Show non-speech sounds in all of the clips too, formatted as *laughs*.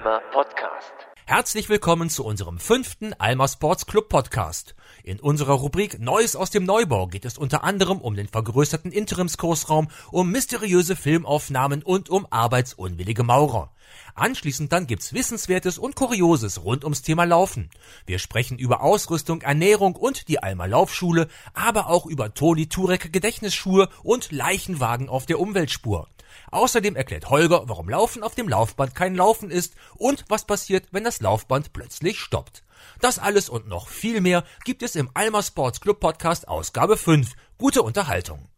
Alma Podcast. Herzlich willkommen zu unserem fünften Alma Sports Club Podcast. In unserer Rubrik Neues aus dem Neubau geht es unter anderem um den vergrößerten Interimskursraum, um mysteriöse Filmaufnahmen und um arbeitsunwillige Maurer. Anschließend dann gibt's Wissenswertes und Kurioses rund ums Thema Laufen. Wir sprechen über Ausrüstung, Ernährung und die Alma Laufschule, aber auch über Toni Turek Gedächtnisschuhe und Leichenwagen auf der Umweltspur. Außerdem erklärt Holger, warum Laufen auf dem Laufband kein Laufen ist und was passiert, wenn das Laufband plötzlich stoppt. Das alles und noch viel mehr gibt es im Alma Sports Club Podcast Ausgabe 5. Gute Unterhaltung.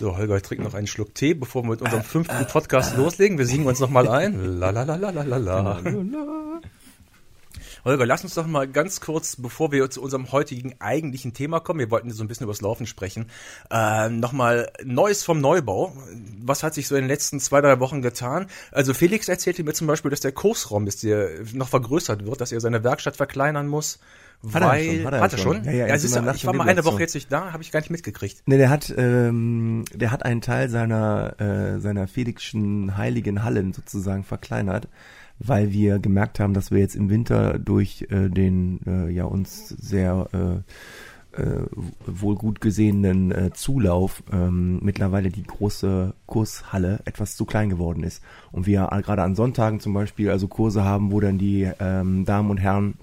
So, Holger, ich trinke noch einen Schluck Tee, bevor wir mit unserem fünften Podcast loslegen. Wir singen uns noch mal ein. *laughs* La la la la la la la. Holger, lass uns doch mal ganz kurz, bevor wir zu unserem heutigen eigentlichen Thema kommen, wir wollten so ein bisschen übers Laufen sprechen, äh, nochmal Neues vom Neubau. Was hat sich so in den letzten zwei, drei Wochen getan? Also Felix erzählte mir zum Beispiel, dass der Kursraum ist, der noch vergrößert wird, dass er seine Werkstatt verkleinern muss. Hat er schon, hat er hat er schon. schon? Ja, ja, ja jetzt siehst du, ich war mal eine. Woche jetzt nicht da, habe ich gar nicht mitgekriegt. Ne, der hat, ähm, der hat einen Teil seiner, äh, seiner Felixschen heiligen Hallen sozusagen verkleinert, weil wir gemerkt haben, dass wir jetzt im Winter durch äh, den äh, ja uns sehr äh, äh, wohl gut gesehenen äh, Zulauf ähm, mittlerweile die große Kurshalle etwas zu klein geworden ist. Und wir gerade an Sonntagen zum Beispiel also Kurse haben, wo dann die ähm, Damen und Herren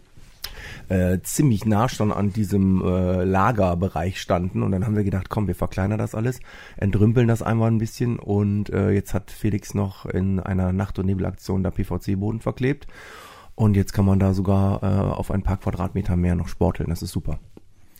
äh, ziemlich nah schon an diesem äh, Lagerbereich standen und dann haben wir gedacht, komm, wir verkleinern das alles, entrümpeln das einmal ein bisschen und äh, jetzt hat Felix noch in einer Nacht- und Nebelaktion da PVC-Boden verklebt und jetzt kann man da sogar äh, auf ein paar Quadratmeter mehr noch sporteln, das ist super.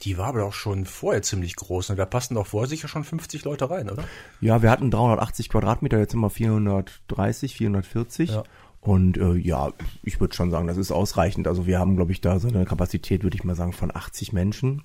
Die war aber auch schon vorher ziemlich groß. Ne? Da passen doch vorher sicher schon 50 Leute rein, oder? Ja, wir hatten 380 Quadratmeter, jetzt sind wir 430, 440. Ja. Und äh, ja, ich würde schon sagen, das ist ausreichend. Also wir haben, glaube ich, da so eine Kapazität, würde ich mal sagen, von 80 Menschen.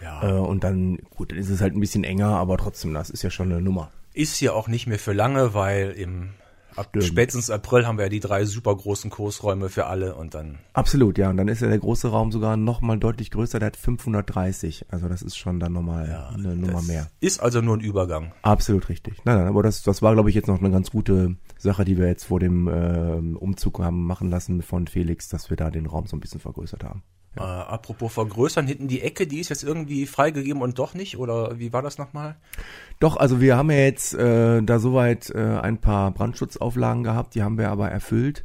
Ja. Äh, und dann, gut, dann ist es halt ein bisschen enger, aber trotzdem, das ist ja schon eine Nummer. Ist ja auch nicht mehr für lange, weil im ab Stimmt. spätestens April haben wir ja die drei super großen Kursräume für alle und dann Absolut, ja. Und dann ist ja der große Raum sogar noch mal deutlich größer, der hat 530. Also das ist schon dann nochmal eine Nummer mehr. ist also nur ein Übergang. Absolut richtig. Nein, nein, aber das, das war, glaube ich, jetzt noch eine ganz gute Sache, die wir jetzt vor dem ähm, Umzug haben machen lassen von Felix, dass wir da den Raum so ein bisschen vergrößert haben. Äh, apropos vergrößern, hinten die Ecke, die ist jetzt irgendwie freigegeben und doch nicht oder wie war das nochmal? Doch, also wir haben ja jetzt äh, da soweit äh, ein paar Brandschutzauflagen gehabt, die haben wir aber erfüllt.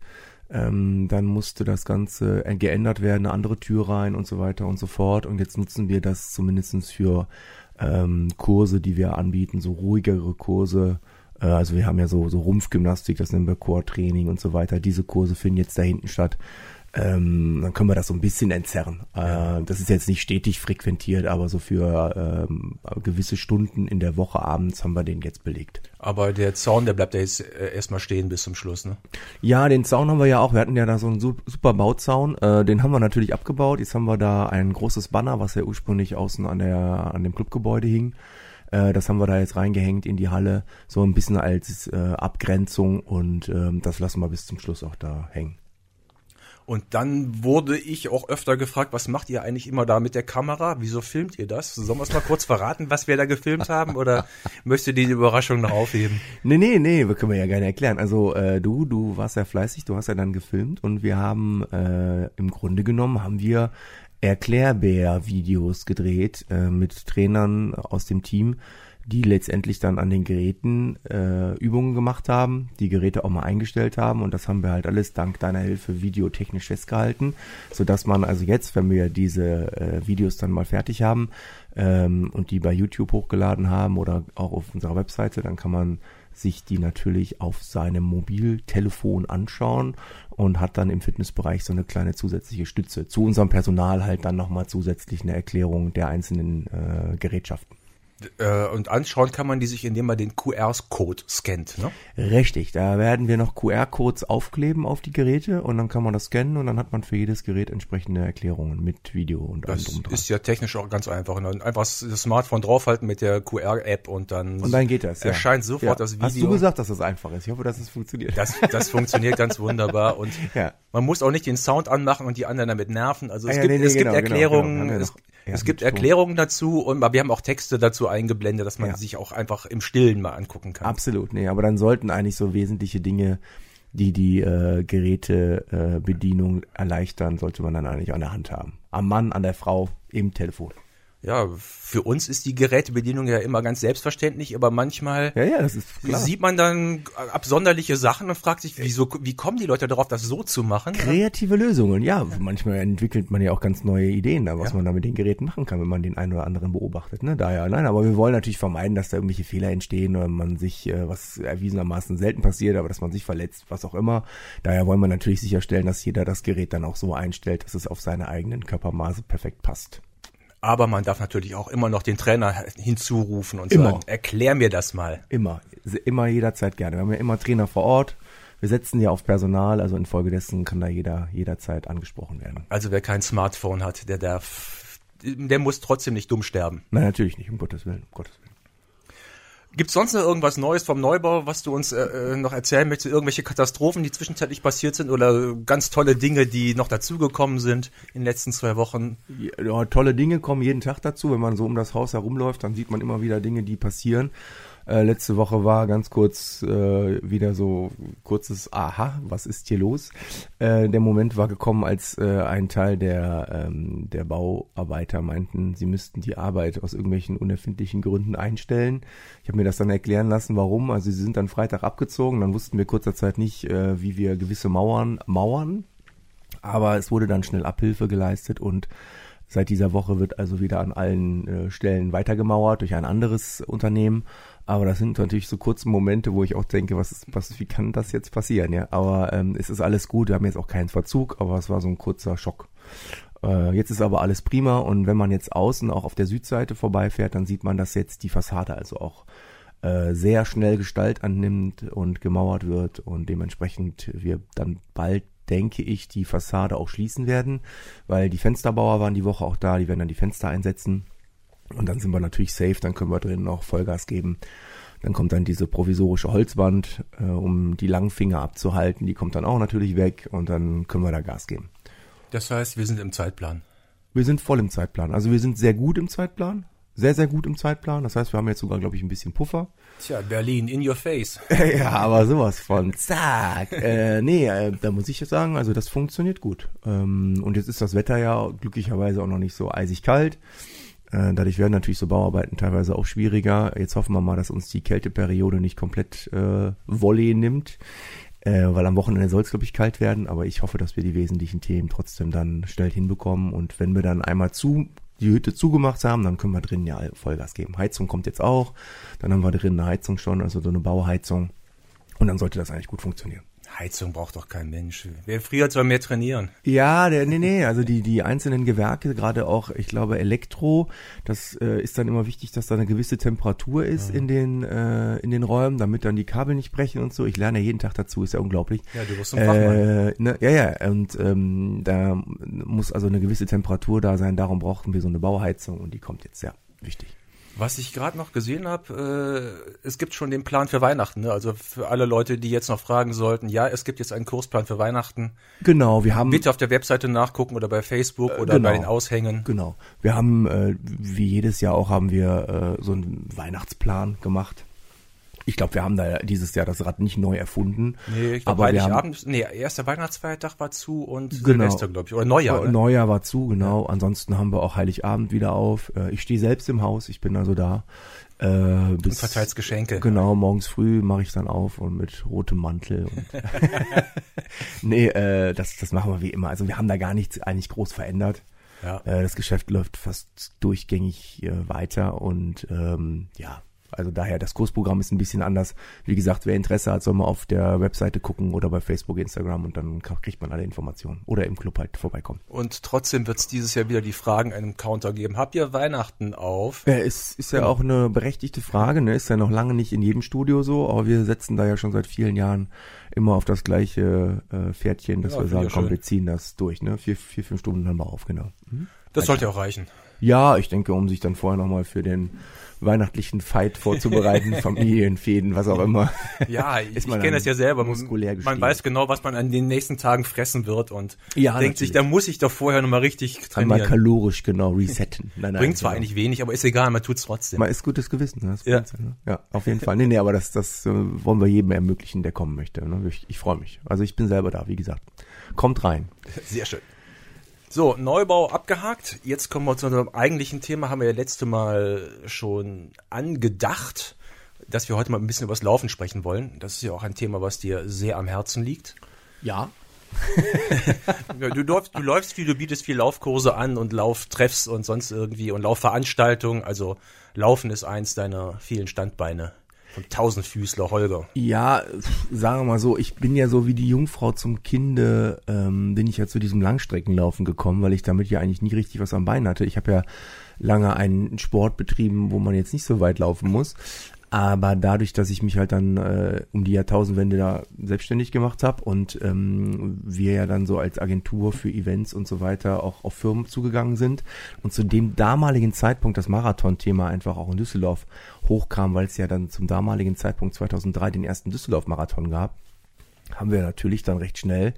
Ähm, dann musste das Ganze äh, geändert werden, eine andere Tür rein und so weiter und so fort. Und jetzt nutzen wir das zumindestens für ähm, Kurse, die wir anbieten, so ruhigere Kurse. Äh, also wir haben ja so, so Rumpfgymnastik, das nennen wir Core-Training und so weiter. Diese Kurse finden jetzt da hinten statt. Ähm, dann können wir das so ein bisschen entzerren. Äh, das ist jetzt nicht stetig frequentiert, aber so für ähm, gewisse Stunden in der Woche abends haben wir den jetzt belegt. Aber der Zaun, der bleibt ja jetzt äh, erstmal stehen bis zum Schluss, ne? Ja, den Zaun haben wir ja auch. Wir hatten ja da so einen su- super Bauzaun. Äh, den haben wir natürlich abgebaut. Jetzt haben wir da ein großes Banner, was ja ursprünglich außen an der an dem Clubgebäude hing. Äh, das haben wir da jetzt reingehängt in die Halle, so ein bisschen als äh, Abgrenzung und ähm, das lassen wir bis zum Schluss auch da hängen. Und dann wurde ich auch öfter gefragt, was macht ihr eigentlich immer da mit der Kamera? Wieso filmt ihr das? Sollen wir es mal kurz verraten, was wir da gefilmt haben? Oder *laughs* möchtet ihr die Überraschung noch aufheben? Nee, nee, nee, wir können wir ja gerne erklären. Also äh, du, du warst ja fleißig, du hast ja dann gefilmt und wir haben äh, im Grunde genommen haben wir Erklärbär-Videos gedreht äh, mit Trainern aus dem Team, die letztendlich dann an den Geräten äh, Übungen gemacht haben, die Geräte auch mal eingestellt haben. Und das haben wir halt alles dank deiner Hilfe videotechnisch festgehalten, so dass man also jetzt, wenn wir diese äh, Videos dann mal fertig haben ähm, und die bei YouTube hochgeladen haben oder auch auf unserer Webseite, dann kann man sich die natürlich auf seinem Mobiltelefon anschauen und hat dann im Fitnessbereich so eine kleine zusätzliche Stütze. Zu unserem Personal halt dann nochmal zusätzlich eine Erklärung der einzelnen äh, Gerätschaften. Äh, und anschauen kann man die sich, indem man den QR-Code scannt, ne? Richtig, da werden wir noch QR-Codes aufkleben auf die Geräte und dann kann man das scannen und dann hat man für jedes Gerät entsprechende Erklärungen mit Video und allem Das drum dran. ist ja technisch auch ganz einfach. Ne? Einfach das Smartphone draufhalten mit der QR-App und dann, Und dann geht das. Ja. erscheint sofort ja. das Video. Hast du gesagt, dass das einfach ist? Ich hoffe, dass es funktioniert. Das, das funktioniert ganz *laughs* wunderbar und Ja. man muss auch nicht den Sound anmachen und die anderen damit nerven. Also es Ah ja, gibt, nee, nee, es gibt genau, genau, Erklärungen, genau. Es. Ja, es gibt Erklärungen dazu und wir haben auch Texte dazu eingeblendet, dass man ja. sich auch einfach im Stillen mal angucken kann. Absolut, nee, aber dann sollten eigentlich so wesentliche Dinge, die die äh, Gerätebedienung äh, erleichtern, sollte man dann eigentlich an der Hand haben. Am Mann, an der Frau, im Telefon ja, für uns ist die Gerätebedienung ja immer ganz selbstverständlich, aber manchmal ja, ja, das ist klar. sieht man dann absonderliche Sachen und fragt sich, wieso, wie kommen die Leute darauf, das so zu machen? Kreative Lösungen, ja. Manchmal entwickelt man ja auch ganz neue Ideen, was ja. man da mit den Geräten machen kann, wenn man den einen oder anderen beobachtet. Ne? Daher, nein, aber wir wollen natürlich vermeiden, dass da irgendwelche Fehler entstehen oder man sich, äh, was erwiesenermaßen selten passiert, aber dass man sich verletzt, was auch immer. Daher wollen wir natürlich sicherstellen, dass jeder das Gerät dann auch so einstellt, dass es auf seine eigenen Körpermaße perfekt passt. Aber man darf natürlich auch immer noch den Trainer hinzurufen und immer. sagen, erklär mir das mal. Immer, immer jederzeit gerne. Wir haben ja immer Trainer vor Ort. Wir setzen ja auf Personal, also infolgedessen kann da jeder jederzeit angesprochen werden. Also wer kein Smartphone hat, der darf, der muss trotzdem nicht dumm sterben. Nein, natürlich nicht, um Gottes Willen, um Gottes Willen. Gibt's sonst noch irgendwas Neues vom Neubau, was du uns äh, äh, noch erzählen möchtest? Irgendwelche Katastrophen, die zwischenzeitlich passiert sind oder ganz tolle Dinge, die noch dazugekommen sind in den letzten zwei Wochen? Ja, tolle Dinge kommen jeden Tag dazu. Wenn man so um das Haus herumläuft, dann sieht man immer wieder Dinge, die passieren. Äh, letzte Woche war ganz kurz äh, wieder so kurzes Aha, was ist hier los? Äh, der Moment war gekommen, als äh, ein Teil der, ähm, der Bauarbeiter meinten, sie müssten die Arbeit aus irgendwelchen unerfindlichen Gründen einstellen. Ich habe mir das dann erklären lassen, warum. Also sie sind dann Freitag abgezogen, dann wussten wir kurzer Zeit nicht, äh, wie wir gewisse Mauern mauern. Aber es wurde dann schnell Abhilfe geleistet und Seit dieser Woche wird also wieder an allen äh, Stellen weitergemauert durch ein anderes Unternehmen. Aber das sind natürlich so kurze Momente, wo ich auch denke, was, was wie kann das jetzt passieren? Ja, aber ähm, es ist alles gut. Wir haben jetzt auch keinen Verzug, aber es war so ein kurzer Schock. Äh, jetzt ist aber alles prima und wenn man jetzt außen auch auf der Südseite vorbeifährt, dann sieht man, dass jetzt die Fassade also auch äh, sehr schnell Gestalt annimmt und gemauert wird und dementsprechend wir dann bald denke ich, die Fassade auch schließen werden, weil die Fensterbauer waren die Woche auch da, die werden dann die Fenster einsetzen. Und dann sind wir natürlich safe, dann können wir drinnen auch Vollgas geben. Dann kommt dann diese provisorische Holzwand, äh, um die Langfinger abzuhalten, die kommt dann auch natürlich weg und dann können wir da Gas geben. Das heißt, wir sind im Zeitplan. Wir sind voll im Zeitplan. Also wir sind sehr gut im Zeitplan sehr, sehr gut im Zeitplan. Das heißt, wir haben jetzt sogar, glaube ich, ein bisschen Puffer. Tja, Berlin, in your face. *laughs* ja, aber sowas von zack. äh, nee, äh, da muss ich jetzt sagen, also das funktioniert gut. Ähm, und jetzt ist das Wetter ja glücklicherweise auch noch nicht so eisig kalt. Äh, dadurch werden natürlich so Bauarbeiten teilweise auch schwieriger. Jetzt hoffen wir mal, dass uns die Kälteperiode nicht komplett äh, Volley nimmt. Äh, weil am Wochenende soll es, glaube ich, kalt werden, aber ich hoffe, dass wir die wesentlichen Themen trotzdem dann schnell hinbekommen. Und wenn wir dann einmal zu die Hütte zugemacht haben, dann können wir drinnen ja Vollgas geben. Heizung kommt jetzt auch, dann haben wir drinnen eine Heizung schon, also so eine Bauheizung. Und dann sollte das eigentlich gut funktionieren. Heizung braucht doch kein Mensch. Wer friert, soll mehr trainieren. Ja, der, nee, nee, also die, die einzelnen Gewerke, gerade auch, ich glaube, Elektro, das äh, ist dann immer wichtig, dass da eine gewisse Temperatur ist ja. in den, äh, in den Räumen, damit dann die Kabel nicht brechen und so. Ich lerne jeden Tag dazu, ist ja unglaublich. Ja, du wirst ein Fachmann. Äh, ne, ja, ja, und ähm, da muss also eine gewisse Temperatur da sein, darum brauchten wir so eine Bauheizung und die kommt jetzt, ja, wichtig. Was ich gerade noch gesehen habe, äh, es gibt schon den Plan für Weihnachten. Ne? Also für alle Leute, die jetzt noch fragen sollten, ja, es gibt jetzt einen Kursplan für Weihnachten. Genau, wir haben. Bitte auf der Webseite nachgucken oder bei Facebook oder genau, bei den Aushängen. Genau. Wir haben, äh, wie jedes Jahr auch, haben wir äh, so einen Weihnachtsplan gemacht. Ich glaube, wir haben da dieses Jahr das Rad nicht neu erfunden. Nee, ich glaube, Heiligabend, nee, erster Weihnachtsfeiertag war zu und genau. Silvester, glaube ich. Oder Neujahr. Ne? Neujahr war zu, genau. Ja. Ansonsten haben wir auch Heiligabend wieder auf. Äh, ich stehe selbst im Haus, ich bin also da. Äh, bis, und verteilst Geschenke. Genau, morgens früh mache ich dann auf und mit rotem Mantel. Und *laughs* *laughs* nee, äh, das, das machen wir wie immer. Also wir haben da gar nichts eigentlich groß verändert. Ja. Äh, das Geschäft läuft fast durchgängig äh, weiter und ähm, ja, also daher, das Kursprogramm ist ein bisschen anders. Wie gesagt, wer Interesse hat, soll mal auf der Webseite gucken oder bei Facebook, Instagram und dann kriegt man alle Informationen. Oder im Club halt vorbeikommen. Und trotzdem wird es dieses Jahr wieder die Fragen einem Counter geben. Habt ihr Weihnachten auf? Ja, ist, ist ja genau. auch eine berechtigte Frage. Ne? Ist ja noch lange nicht in jedem Studio so, aber wir setzen da ja schon seit vielen Jahren immer auf das gleiche äh, Pferdchen, dass ja, wir sagen, komm, wir ziehen das durch. Ne? Vier, vier, fünf Stunden haben wir auf, genau. Mhm. Das sollte auch reichen. Ja, ich denke, um sich dann vorher nochmal für den weihnachtlichen Fight vorzubereiten, *laughs* Familienfäden, was auch immer. Ja, *laughs* ich, man kenne das ja selber. Man, muskulär man gestiegen. weiß genau, was man an den nächsten Tagen fressen wird und Ja, denkt sich, natürlich. da muss ich doch vorher nochmal richtig Einmal trainieren. kalorisch genau resetten. Nein, nein, Bringt zwar genau. eigentlich wenig, aber ist egal, man tut's trotzdem. Mal ist gutes Gewissen. Ne? Das Ja. ne? ja, auf jeden Fall. Nee, nee, aber das, das äh, wollen wir jedem ermöglichen, der kommen möchte. Ne? Ich, ich freue mich. Also ich bin selber da, wie gesagt. Kommt rein. Sehr schön. So, Neubau abgehakt. Jetzt kommen wir zu unserem eigentlichen Thema. Haben wir ja letzte Mal schon angedacht, dass wir heute mal ein bisschen über das Laufen sprechen wollen. Das ist ja auch ein Thema, was dir sehr am Herzen liegt. Ja. *laughs* Ja, Du läufst, du läufst viel, du bietest viel Laufkurse an und Lauftreffs und sonst irgendwie und Laufveranstaltungen. Also Laufen ist eins deiner vielen Standbeine. Vom Tausendfüßler Holger. Ja, sagen wir mal so, ich bin ja so wie die Jungfrau zum Kinde, ähm, bin ich ja zu diesem Langstreckenlaufen gekommen, weil ich damit ja eigentlich nie richtig was am Bein hatte. Ich habe ja lange einen Sport betrieben, wo man jetzt nicht so weit laufen muss. Aber dadurch, dass ich mich halt dann äh, um die Jahrtausendwende da selbstständig gemacht habe und ähm, wir ja dann so als Agentur für Events und so weiter auch auf Firmen zugegangen sind und zu dem damaligen Zeitpunkt das Marathon-Thema einfach auch in Düsseldorf hochkam, weil es ja dann zum damaligen Zeitpunkt 2003 den ersten Düsseldorf-Marathon gab, haben wir natürlich dann recht schnell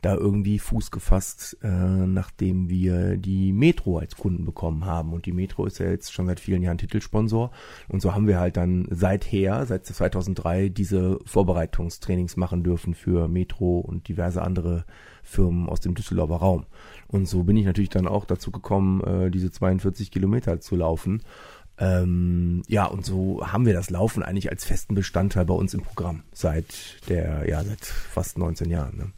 da irgendwie Fuß gefasst, äh, nachdem wir die Metro als Kunden bekommen haben. Und die Metro ist ja jetzt schon seit vielen Jahren Titelsponsor. Und so haben wir halt dann seither, seit 2003, diese Vorbereitungstrainings machen dürfen für Metro und diverse andere Firmen aus dem Düsseldorfer Raum. Und so bin ich natürlich dann auch dazu gekommen, äh, diese 42 Kilometer zu laufen. Ähm, ja, und so haben wir das Laufen eigentlich als festen Bestandteil bei uns im Programm seit der, ja, seit fast 19 Jahren. Ne?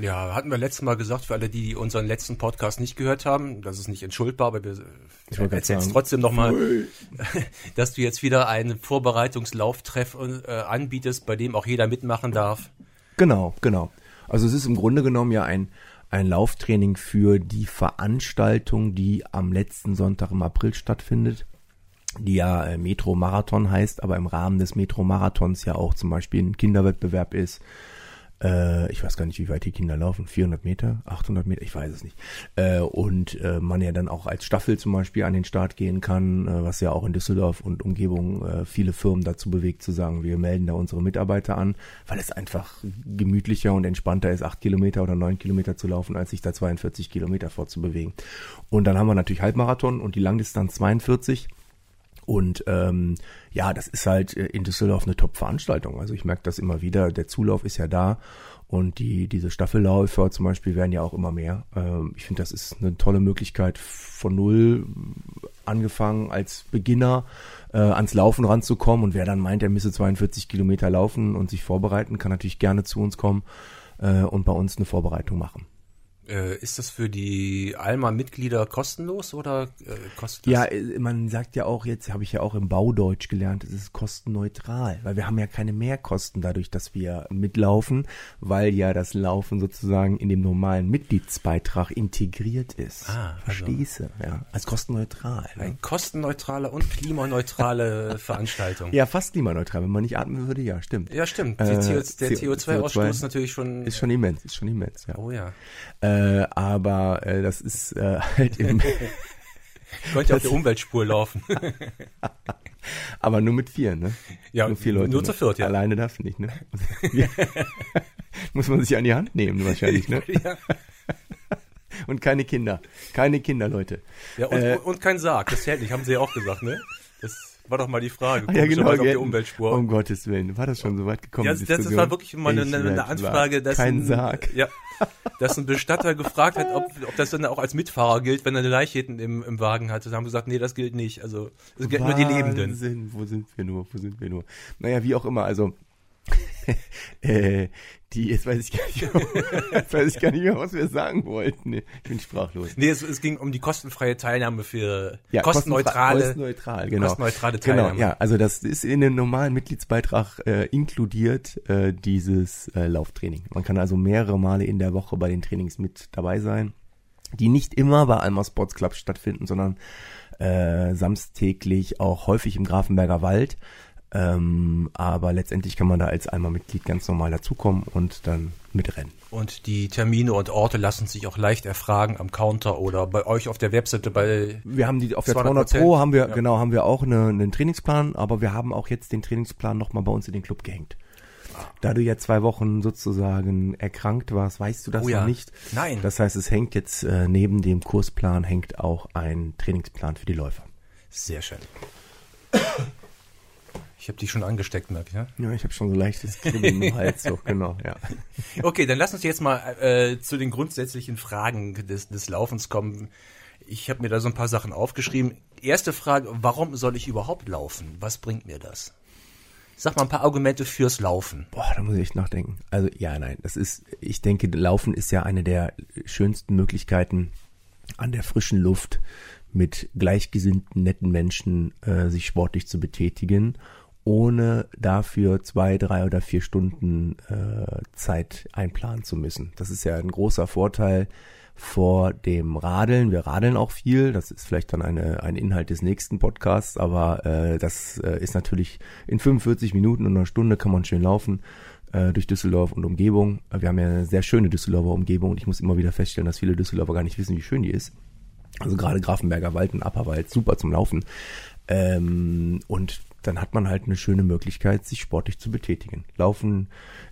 Ja, hatten wir letztes Mal gesagt, für alle, die unseren letzten Podcast nicht gehört haben, das ist nicht entschuldbar, aber wir erzählen sagen. trotzdem nochmal, *laughs* dass du jetzt wieder einen Vorbereitungslauftreff äh, anbietest, bei dem auch jeder mitmachen darf. Genau, genau. Also es ist im Grunde genommen ja ein, ein Lauftraining für die Veranstaltung, die am letzten Sonntag im April stattfindet, die ja äh, Metro Marathon heißt, aber im Rahmen des Metro Marathons ja auch zum Beispiel ein Kinderwettbewerb ist. Äh, ich weiß gar nicht, wie weit die Kinder laufen. 400 Meter, 800 Meter, ich weiß es nicht. Äh, und äh, man ja dann auch als Staffel zum Beispiel an den Start gehen kann, äh, was ja auch in Düsseldorf und Umgebung äh, viele Firmen dazu bewegt, zu sagen, wir melden da unsere Mitarbeiter an, weil es einfach gemütlicher und entspannter ist, acht Kilometer oder neun Kilometer zu laufen, als sich da 42 Kilometer vorzubewegen. Und dann haben wir natürlich Halbmarathon und die Langdistanz 42. Und ähm, ja, das ist halt äh, in Düsseldorf eine Top-Veranstaltung. Also ich merke das immer wieder. Der Zulauf ist ja da und die diese Staffelläufer zum Beispiel werden ja auch immer mehr. Ähm, ich finde, das ist eine tolle Möglichkeit von null angefangen als Beginner äh, ans Laufen ranzukommen. Und wer dann meint, er müsse 42 Kilometer laufen und sich vorbereiten, kann natürlich gerne zu uns kommen äh, und bei uns eine Vorbereitung machen. Äh, ist das für die Alma-Mitglieder kostenlos oder äh, kostet das? Ja, äh, man sagt ja auch, jetzt habe ich ja auch im Baudeutsch gelernt, es ist kostenneutral, weil wir haben ja keine Mehrkosten dadurch, dass wir mitlaufen, weil ja das Laufen sozusagen in dem normalen Mitgliedsbeitrag integriert ist. Ah, also- Verstehst du? Ja, als kostenneutral. Ne? Eine kostenneutrale und klimaneutrale *laughs* Veranstaltung. Ja, fast klimaneutral. Wenn man nicht atmen würde, ja, stimmt. Ja, stimmt. Äh, CO, der CO- CO2-Ausstoß ist natürlich schon. Ist schon immens, ist schon immens, ja. oh ja. Äh, aber äh, das ist äh, *laughs* halt im, Könnte auf der Umweltspur laufen. *laughs* aber nur mit vier, ne? Ja, nur vier Leute. nur zu viert, ja. Alleine darfst du nicht, ne? *laughs* Muss man sich an die Hand nehmen, wahrscheinlich, ne? ja. Und keine Kinder. Keine Kinder, Leute. ja und, Äh, und kein Sarg. Das zählt nicht, haben sie ja auch gesagt, ne? Das war doch mal die Frage. Ah, ja, genau. Auf der Umweltspur. Um Gottes Willen. War das schon so weit gekommen? ja, die das, das war wirklich mal eine, eine, Anfrage, dass Kein ein, Sarg. Ja, dass ein Bestatter gefragt hat, ob, ob das dann auch als Mitfahrer gilt, wenn er eine Leiche hinten im, im Wagen hatte. Da haben gesagt, nee, das gilt nicht. Also es gelten nur die Lebenden. Wahnsinn. Wo sind wir nur? Wo sind wir nur? Naja, wie auch immer. Also *laughs* äh, die, jetzt weiß ich gar nicht, *laughs* jetzt weiß ich gar nicht mehr, was wir sagen wollten. Nee, Ich bin sprachlos. Nee, es, es ging um die kostenfreie Teilnahme für Ja, kostenneutrale, kostenneutral, genau. kostenneutrale Genau, Teilnahme. ja, also das ist in den normalen Mitgliedsbeitrag äh, inkludiert äh, dieses äh, Lauftraining. Man kann also mehrere Male in der Woche bei den Trainings mit dabei sein, die nicht immer bei Alma Sports Club stattfinden, sondern äh, samstäglich auch häufig im Grafenberger Wald. Ähm, aber letztendlich kann man da als Alma-Mitglied ganz normal dazukommen und dann mitrennen. Und die Termine und Orte lassen sich auch leicht erfragen am Counter oder bei euch auf der Webseite bei Wir haben die auf der 200 200 Pro haben wir Ja. genau haben wir auch eine, einen Trainingsplan, aber wir haben auch jetzt den Trainingsplan nochmal bei uns in den Club gehängt. Da du ja zwei Wochen sozusagen erkrankt warst, weißt du das Oh ja. noch nicht. Nein. Das heißt, es hängt jetzt äh, neben dem Kursplan hängt auch ein Trainingsplan für die Läufer. Sehr schön. Ich habe dich schon angesteckt, ich. Ja? Ja, ich habe schon so leichtes Kribbeln im Hals, so genau, ja. *laughs* Okay, dann lass uns jetzt mal äh, zu den grundsätzlichen Fragen des, des Laufens kommen. Ich habe mir da so ein paar Sachen aufgeschrieben. Erste Frage, warum soll ich überhaupt laufen? Was bringt mir das? Sag mal ein paar Argumente fürs Laufen. Boah, da muss ich echt nachdenken. Also ja, nein, das ist, ich denke, Laufen ist ja eine der schönsten Möglichkeiten an der frischen Luft mit gleichgesinnten, netten Menschen äh, sich sportlich zu betätigen, ohne dafür zwei, drei oder vier Stunden äh, Zeit einplanen zu müssen. Das ist ja ein großer Vorteil vor dem Radeln. Wir radeln auch viel. Das ist vielleicht dann eine, ein Inhalt des nächsten Podcasts, aber äh, das äh, ist natürlich in 45 Minuten und einer Stunde kann man schön laufen äh, durch Düsseldorf und Umgebung. Wir haben ja eine sehr schöne Düsseldorfer Umgebung und ich muss immer wieder feststellen, dass viele Düsseldorfer gar nicht wissen, wie schön die ist. Also gerade Grafenberger Wald und Apperwald, super zum Laufen. Ähm, und dann hat man halt eine schöne Möglichkeit, sich sportlich zu betätigen. Laufen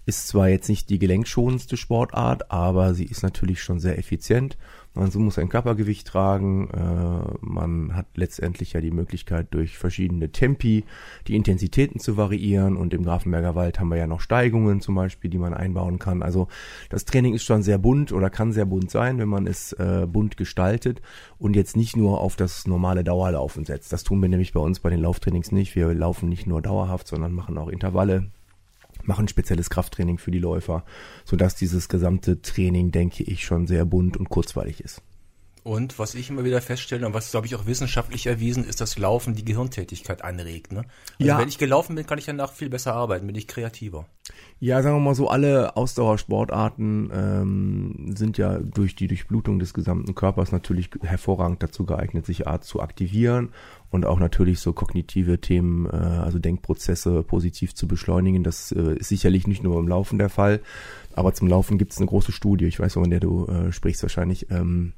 ist zwar jetzt nicht die gelenkschonendste Sportart, aber sie ist natürlich schon sehr effizient. Man muss ein Körpergewicht tragen. Äh, man hat letztendlich ja die Möglichkeit, durch verschiedene Tempi die Intensitäten zu variieren. Und im Grafenberger Wald haben wir ja noch Steigungen zum Beispiel, die man einbauen kann. Also das Training ist schon sehr bunt oder kann sehr bunt sein, wenn man es äh, bunt gestaltet und jetzt nicht nur auf das normale Dauerlaufen setzt. Das tun wir nämlich bei uns bei den Lauftrainings nicht. Wir laufen nicht nur dauerhaft, sondern machen auch Intervalle, machen spezielles Krafttraining für die Läufer, sodass dieses gesamte Training, denke ich, schon sehr bunt und kurzweilig ist. Und was ich immer wieder feststelle und was, glaube ich, auch wissenschaftlich erwiesen ist, dass Laufen die Gehirntätigkeit anregt. Ne? Also Ja. wenn ich gelaufen bin, kann ich danach viel besser arbeiten, bin ich kreativer. Ja, sagen wir mal so, alle Ausdauersportarten ähm, sind ja durch die Durchblutung des gesamten Körpers natürlich hervorragend dazu geeignet, sich Art zu aktivieren und auch natürlich so kognitive Themen, äh, also Denkprozesse positiv zu beschleunigen. Das äh, ist sicherlich nicht nur beim Laufen der Fall, aber zum Laufen gibt es eine große Studie, ich weiß, von der du äh, sprichst wahrscheinlich, ähm,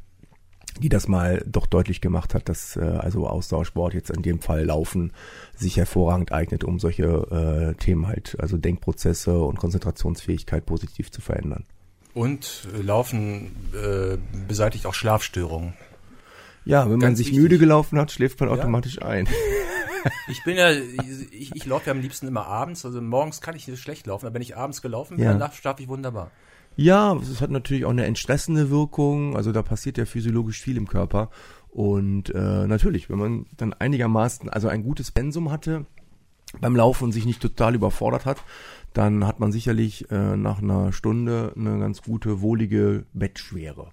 die das mal doch deutlich gemacht hat, dass äh, also Ausdauersport jetzt in dem Fall Laufen sich hervorragend eignet, um solche äh, Themen halt, also Denkprozesse und Konzentrationsfähigkeit positiv zu verändern. Und äh, Laufen äh, beseitigt auch Schlafstörungen. Ja, wenn man Ganz sich wichtig. müde gelaufen hat, schläft man Ja. automatisch ein. Ich bin ja, ich, ich laufe ja am liebsten immer abends, also morgens kann ich nicht schlecht laufen, aber wenn ich abends gelaufen bin, Ja. dann schlafe ich wunderbar. Ja, es hat natürlich auch eine entstressende Wirkung. Also da passiert ja physiologisch viel im Körper. Und äh, natürlich, wenn man dann einigermaßen, also ein gutes Pensum hatte beim Laufen und sich nicht total überfordert hat, dann hat man sicherlich äh, nach einer Stunde eine ganz gute, wohlige Bettschwere.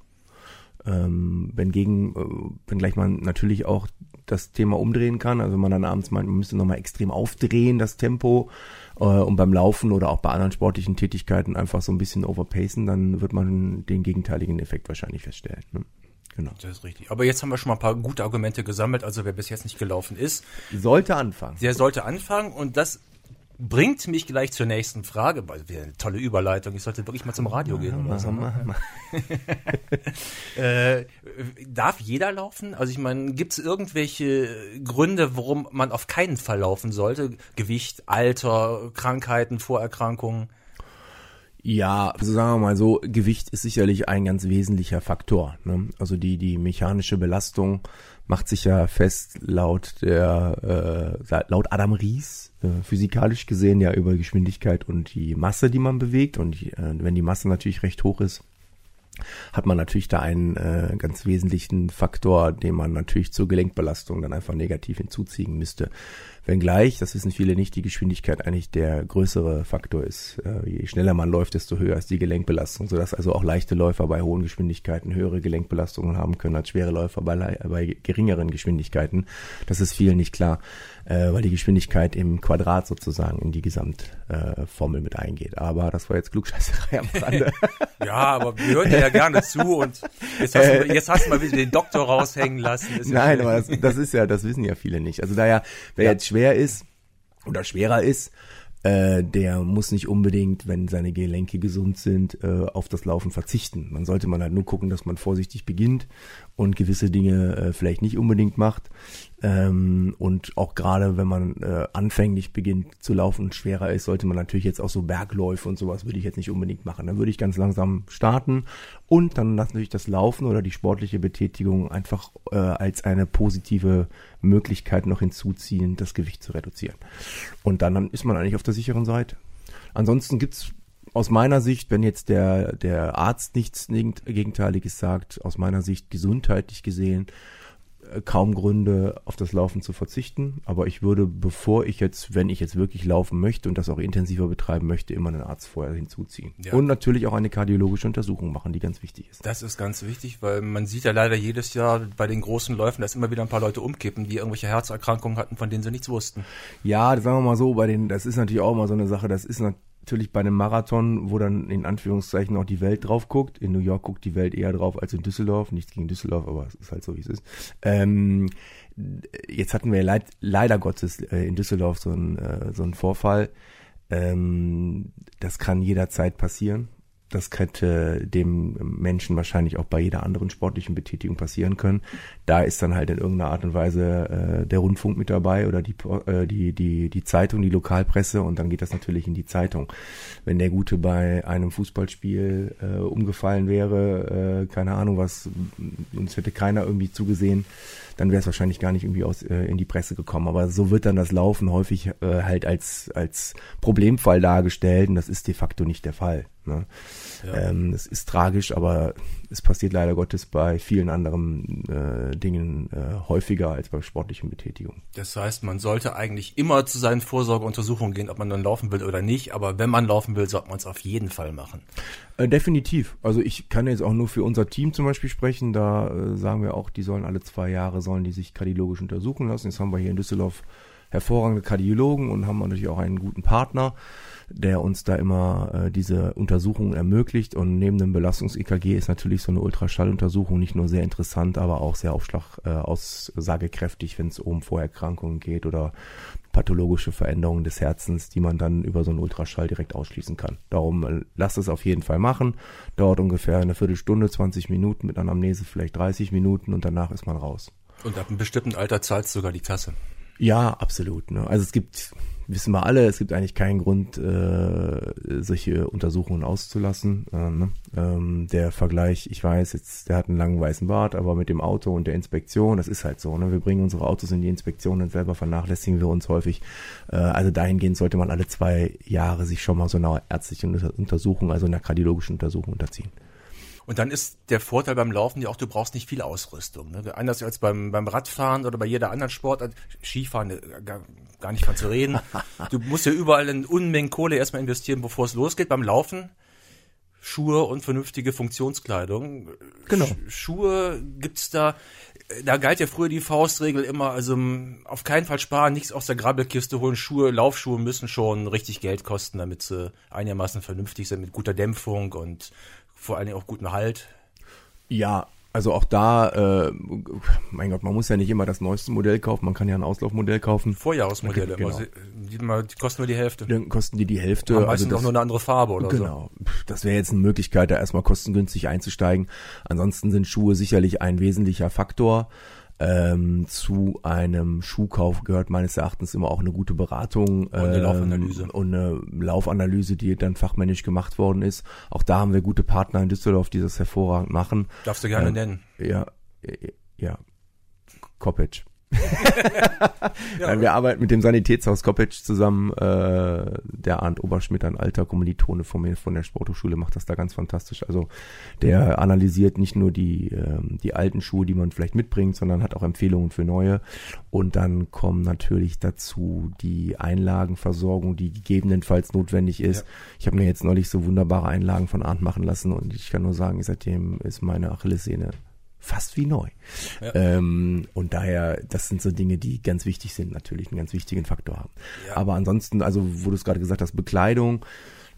Ähm, wenn gegen, äh, wenngleich man natürlich auch das Thema umdrehen kann, also wenn man dann abends meint, man müsste nochmal extrem aufdrehen, das Tempo, äh, und beim Laufen oder auch bei anderen sportlichen Tätigkeiten einfach so ein bisschen overpacen, dann wird man den gegenteiligen Effekt wahrscheinlich feststellen. Ne? Genau. Das ist richtig. Aber jetzt haben wir schon mal ein paar gute Argumente gesammelt, also wer bis jetzt nicht gelaufen ist, Sollte anfangen. der sollte anfangen und das bringt mich gleich zur nächsten Frage, weil wir eine tolle Überleitung, ich sollte wirklich mal zum Radio gehen. Oder so. *laughs* Äh, darf jeder laufen? Also ich meine, gibt es irgendwelche Gründe, warum man auf keinen Fall laufen sollte? Gewicht, Alter, Krankheiten, Vorerkrankungen? Ja, also sagen wir mal so, Gewicht ist sicherlich ein ganz wesentlicher Faktor. Ne? Also die, die mechanische Belastung macht sich ja fest laut der, äh, laut Adam Ries, äh, physikalisch gesehen ja über Geschwindigkeit und die Masse, die man bewegt. Und die, äh, wenn die Masse natürlich recht hoch ist, hat man natürlich da einen äh, ganz wesentlichen Faktor, den man natürlich zur Gelenkbelastung dann einfach negativ hinzuziehen müsste. Wenngleich, das wissen viele nicht, die Geschwindigkeit eigentlich der größere Faktor ist. Äh, je schneller man läuft, desto höher ist die Gelenkbelastung, sodass also auch leichte Läufer bei hohen Geschwindigkeiten höhere Gelenkbelastungen haben können als schwere Läufer bei, bei geringeren Geschwindigkeiten. Das ist vielen nicht klar, äh, weil die Geschwindigkeit im Quadrat sozusagen in die Gesamtformel äh, mit eingeht. Aber das war jetzt Klugscheißerei am Rande. *laughs* Ja, aber wir hören dir ja gerne zu und jetzt hast, du, jetzt hast du mal wieder den Doktor raushängen lassen. Ja Nein, aber das, das ist ja, das wissen ja viele nicht. Also daher, wer Ja. jetzt schwer ist oder schwerer ist, äh, der muss nicht unbedingt, wenn seine Gelenke gesund sind, äh, auf das Laufen verzichten. Man sollte man halt nur gucken, dass man vorsichtig beginnt und gewisse Dinge äh, vielleicht nicht unbedingt macht. Ähm, und auch gerade wenn man äh, anfänglich beginnt zu laufen und schwerer ist, sollte man natürlich jetzt auch so Bergläufe und sowas würde ich jetzt nicht unbedingt machen. Dann würde ich ganz langsam starten und dann natürlich das Laufen oder die sportliche Betätigung einfach äh, als eine positive Möglichkeit noch hinzuziehen, das Gewicht zu reduzieren. Und dann, dann ist man eigentlich auf der sicheren Seite. Ansonsten gibt's aus meiner Sicht, wenn jetzt der, der Arzt nichts Gegenteiliges sagt, aus meiner Sicht gesundheitlich gesehen, kaum Gründe, auf das Laufen zu verzichten. Aber ich würde, bevor ich jetzt, wenn ich jetzt wirklich laufen möchte und das auch intensiver betreiben möchte, immer einen Arzt vorher hinzuziehen. Ja. Und natürlich auch eine kardiologische Untersuchung machen, die ganz wichtig ist. Das ist ganz wichtig, weil man sieht ja leider jedes Jahr bei den großen Läufen, dass immer wieder ein paar Leute umkippen, die irgendwelche Herzerkrankungen hatten, von denen sie nichts wussten. Ja, sagen wir mal so, bei den, das ist natürlich auch immer so eine Sache, das ist natürlich natürlich bei einem Marathon, wo dann in Anführungszeichen auch die Welt drauf guckt. In New York guckt die Welt eher drauf als in Düsseldorf. Nichts gegen Düsseldorf, aber es ist halt so, wie es ist. Ähm, jetzt hatten wir leid, leider Gottes äh, in Düsseldorf so einen äh, so einen Vorfall. Ähm, das kann jederzeit passieren. Das könnte dem Menschen wahrscheinlich auch bei jeder anderen sportlichen Betätigung passieren können. Da ist dann halt in irgendeiner Art und Weise äh, der Rundfunk mit dabei oder die, äh, die, die, die Zeitung, die Lokalpresse und dann geht das natürlich in die Zeitung. Wenn der Gute bei einem Fußballspiel äh, umgefallen wäre, äh, keine Ahnung was, uns hätte keiner irgendwie zugesehen, dann wäre es wahrscheinlich gar nicht irgendwie aus äh, in die Presse gekommen. Aber so wird dann das Laufen häufig äh, halt als, als Problemfall dargestellt und das ist de facto nicht der Fall. Ne? Ja. Ähm, es ist tragisch, aber es passiert leider Gottes bei vielen anderen äh, Dingen äh, häufiger als bei sportlichen Betätigungen. Das heißt, man sollte eigentlich immer zu seinen Vorsorgeuntersuchungen gehen, ob man dann laufen will oder nicht. Aber wenn man laufen will, sollte man es auf jeden Fall machen. Äh, definitiv. Also ich kann jetzt auch nur für unser Team zum Beispiel sprechen. Da äh, sagen wir auch, die sollen alle zwei Jahre sollen die sich kardiologisch untersuchen lassen. Jetzt haben wir hier in Düsseldorf hervorragende Kardiologen und haben natürlich auch einen guten Partner der uns da immer äh, diese Untersuchungen ermöglicht. Und neben dem Belastungs-EKG ist natürlich so eine Ultraschalluntersuchung nicht nur sehr interessant, aber auch sehr aufschlag, äh, aussagekräftig, wenn es um Vorerkrankungen geht oder pathologische Veränderungen des Herzens, die man dann über so einen Ultraschall direkt ausschließen kann. Darum äh, lasst es auf jeden Fall machen. Dauert ungefähr eine Viertelstunde, 20 Minuten mit Anamnese vielleicht 30 Minuten und danach ist man raus. Und ab einem bestimmten Alter zahlt sogar die Kasse. Ja, absolut. Ne? Also es gibt wissen wir alle, es gibt eigentlich keinen Grund, äh, solche Untersuchungen auszulassen. Äh, ne? ähm, der Vergleich, ich weiß, jetzt, der hat einen langen weißen Bart, aber mit dem Auto und der Inspektion, das ist halt so. Ne? Wir bringen unsere Autos in die Inspektion und selber vernachlässigen wir uns häufig. Äh, also dahingehend sollte man alle zwei Jahre sich schon mal so einer ärztlichen Untersuchung, also einer kardiologischen Untersuchung unterziehen. Und dann ist der Vorteil beim Laufen ja auch, du brauchst nicht viel Ausrüstung. Ne? Anders als beim, beim Radfahren oder bei jeder anderen Sportart. Skifahren, äh, gar, gar nicht von zu reden. *laughs* du musst ja überall in Unmengen Kohle erstmal investieren, bevor es losgeht. Beim Laufen Schuhe und vernünftige Funktionskleidung. Genau. Schuhe gibt's da, da galt ja früher die Faustregel immer, also auf keinen Fall sparen, nichts aus der Grabbelkiste holen. Schuhe, Laufschuhe müssen schon richtig Geld kosten, damit sie einigermaßen vernünftig sind, mit guter Dämpfung und vor allen Dingen auch guten Halt. Ja, also auch da, äh, mein Gott, man muss ja nicht immer das neueste Modell kaufen, man kann ja ein Auslaufmodell kaufen. Vorjahresmodelle, genau. die, die, kosten nur die Hälfte. Dann kosten die die Hälfte. Aber meistens also auch nur eine andere Farbe oder genau. so. Genau, das wäre jetzt eine Möglichkeit, da erstmal kostengünstig einzusteigen. Ansonsten sind Schuhe sicherlich ein wesentlicher Faktor. Ähm, zu einem Schuhkauf gehört meines Erachtens immer auch eine gute Beratung und eine ähm, Laufanalyse. Und eine Laufanalyse, die dann fachmännisch gemacht worden ist. Auch da haben wir gute Partner in Düsseldorf, die das hervorragend machen. Darfst du gerne äh, nennen. Ja, ja. Kopic *laughs* ja, wir arbeiten mit dem Sanitätshaus Kopic zusammen. Äh, der Arndt Oberschmidt, ein alter Kommilitone von mir von der Sporthochschule, macht das da ganz fantastisch. Also der analysiert nicht nur die, äh, die alten Schuhe, die man vielleicht mitbringt, sondern hat auch Empfehlungen für neue. Und dann kommen natürlich dazu die Einlagenversorgung, die gegebenenfalls notwendig ist. Ja. Ich habe mir jetzt neulich so wunderbare Einlagen von Arndt machen lassen und ich kann nur sagen, seitdem ist meine Achillessehne fast wie neu. Ja. Ähm, und daher, das sind so Dinge, die ganz wichtig sind, natürlich einen ganz wichtigen Faktor haben. Ja. Aber ansonsten, also wo du es gerade gesagt hast, Bekleidung,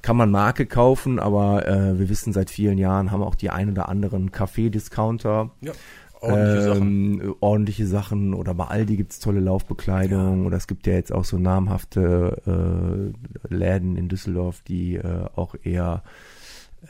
kann man Marke kaufen, aber äh, wir wissen seit vielen Jahren haben auch die ein oder anderen Kaffee-Discounter. Ja. Ordentliche Sachen. ähm, ordentliche Sachen oder bei Aldi gibt's tolle Laufbekleidung oder es gibt ja jetzt auch so namhafte äh, Läden in Düsseldorf, die äh, auch eher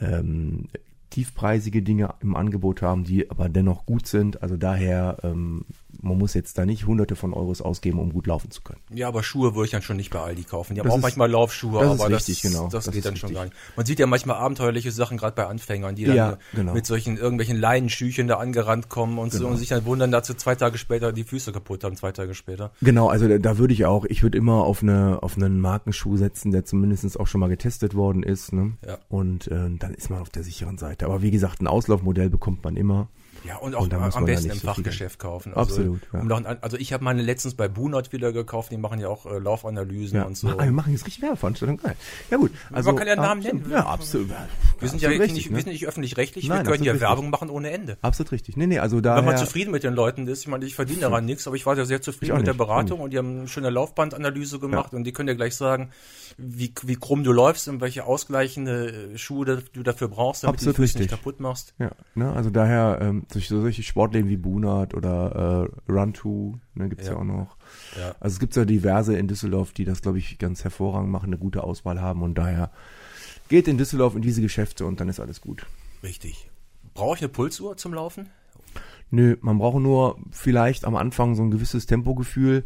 ähm, tiefpreisige Dinge im Angebot haben, die aber dennoch gut sind. Also daher, ähm, man muss jetzt da nicht hunderte von Euros ausgeben, um gut laufen zu können. Ja, aber Schuhe würde ich dann schon nicht bei Aldi kaufen. Die haben Das auch ist- manchmal Laufschuhe, das aber richtig, das, genau. das, Das geht dann schon richtig. gar nicht. Man sieht ja manchmal abenteuerliche Sachen, gerade bei Anfängern, die dann Ja, genau. mit solchen irgendwelchen Leinenschüchen da angerannt kommen und so und sich dann wundern, dass sie zwei Tage später die Füße kaputt haben, zwei Tage später. Genau, also da, da würde ich auch, ich würde immer auf eine auf einen Markenschuh setzen, der zumindest auch schon mal getestet worden ist. Ne? Ja. Und äh, dann ist man auf der sicheren Seite. Aber wie gesagt, ein Auslaufmodell bekommt man immer. Ja, und auch Und da am man da besten im so Fachgeschäft kaufen. Absolut, ja. Um noch, also ich habe meine letztens bei Bunot wieder gekauft, die machen ja auch äh, Laufanalysen Ja, und so. Ah, wir machen jetzt richtig Werbeveranstaltung, geil. Ja gut, also kann ja Namen absolut, nennen. Ja, absolut. wir sind ja absolut nicht, richtig, wir ne? sind nicht öffentlich-rechtlich, wir können ja richtig. Werbung machen ohne Ende. Absolut richtig. Nee, nee, also Wenn daher man zufrieden mit den Leuten ist, ich meine, ich verdiene daran nichts, aber ich war ja sehr zufrieden mit der Beratung und die haben eine schöne Laufbandanalyse gemacht und die können dir gleich sagen, wie, wie krumm du läufst und welche ausgleichende Schuhe da- du dafür brauchst, damit Absolut du die Füße nicht richtig. kaputt machst. Ja, ne, also daher ähm, solche, solche Sportläden wie Bunat oder äh, Run2, ne, gibt's ja. Ja. auch noch. Ja. Also es gibt ja diverse in Düsseldorf, die das, glaube ich, ganz hervorragend machen, eine gute Auswahl haben und daher geht in Düsseldorf in diese Geschäfte und dann ist alles gut. Richtig. Brauche ich eine Pulsuhr zum Laufen? Nö, man braucht nur vielleicht am Anfang so ein gewisses Tempogefühl.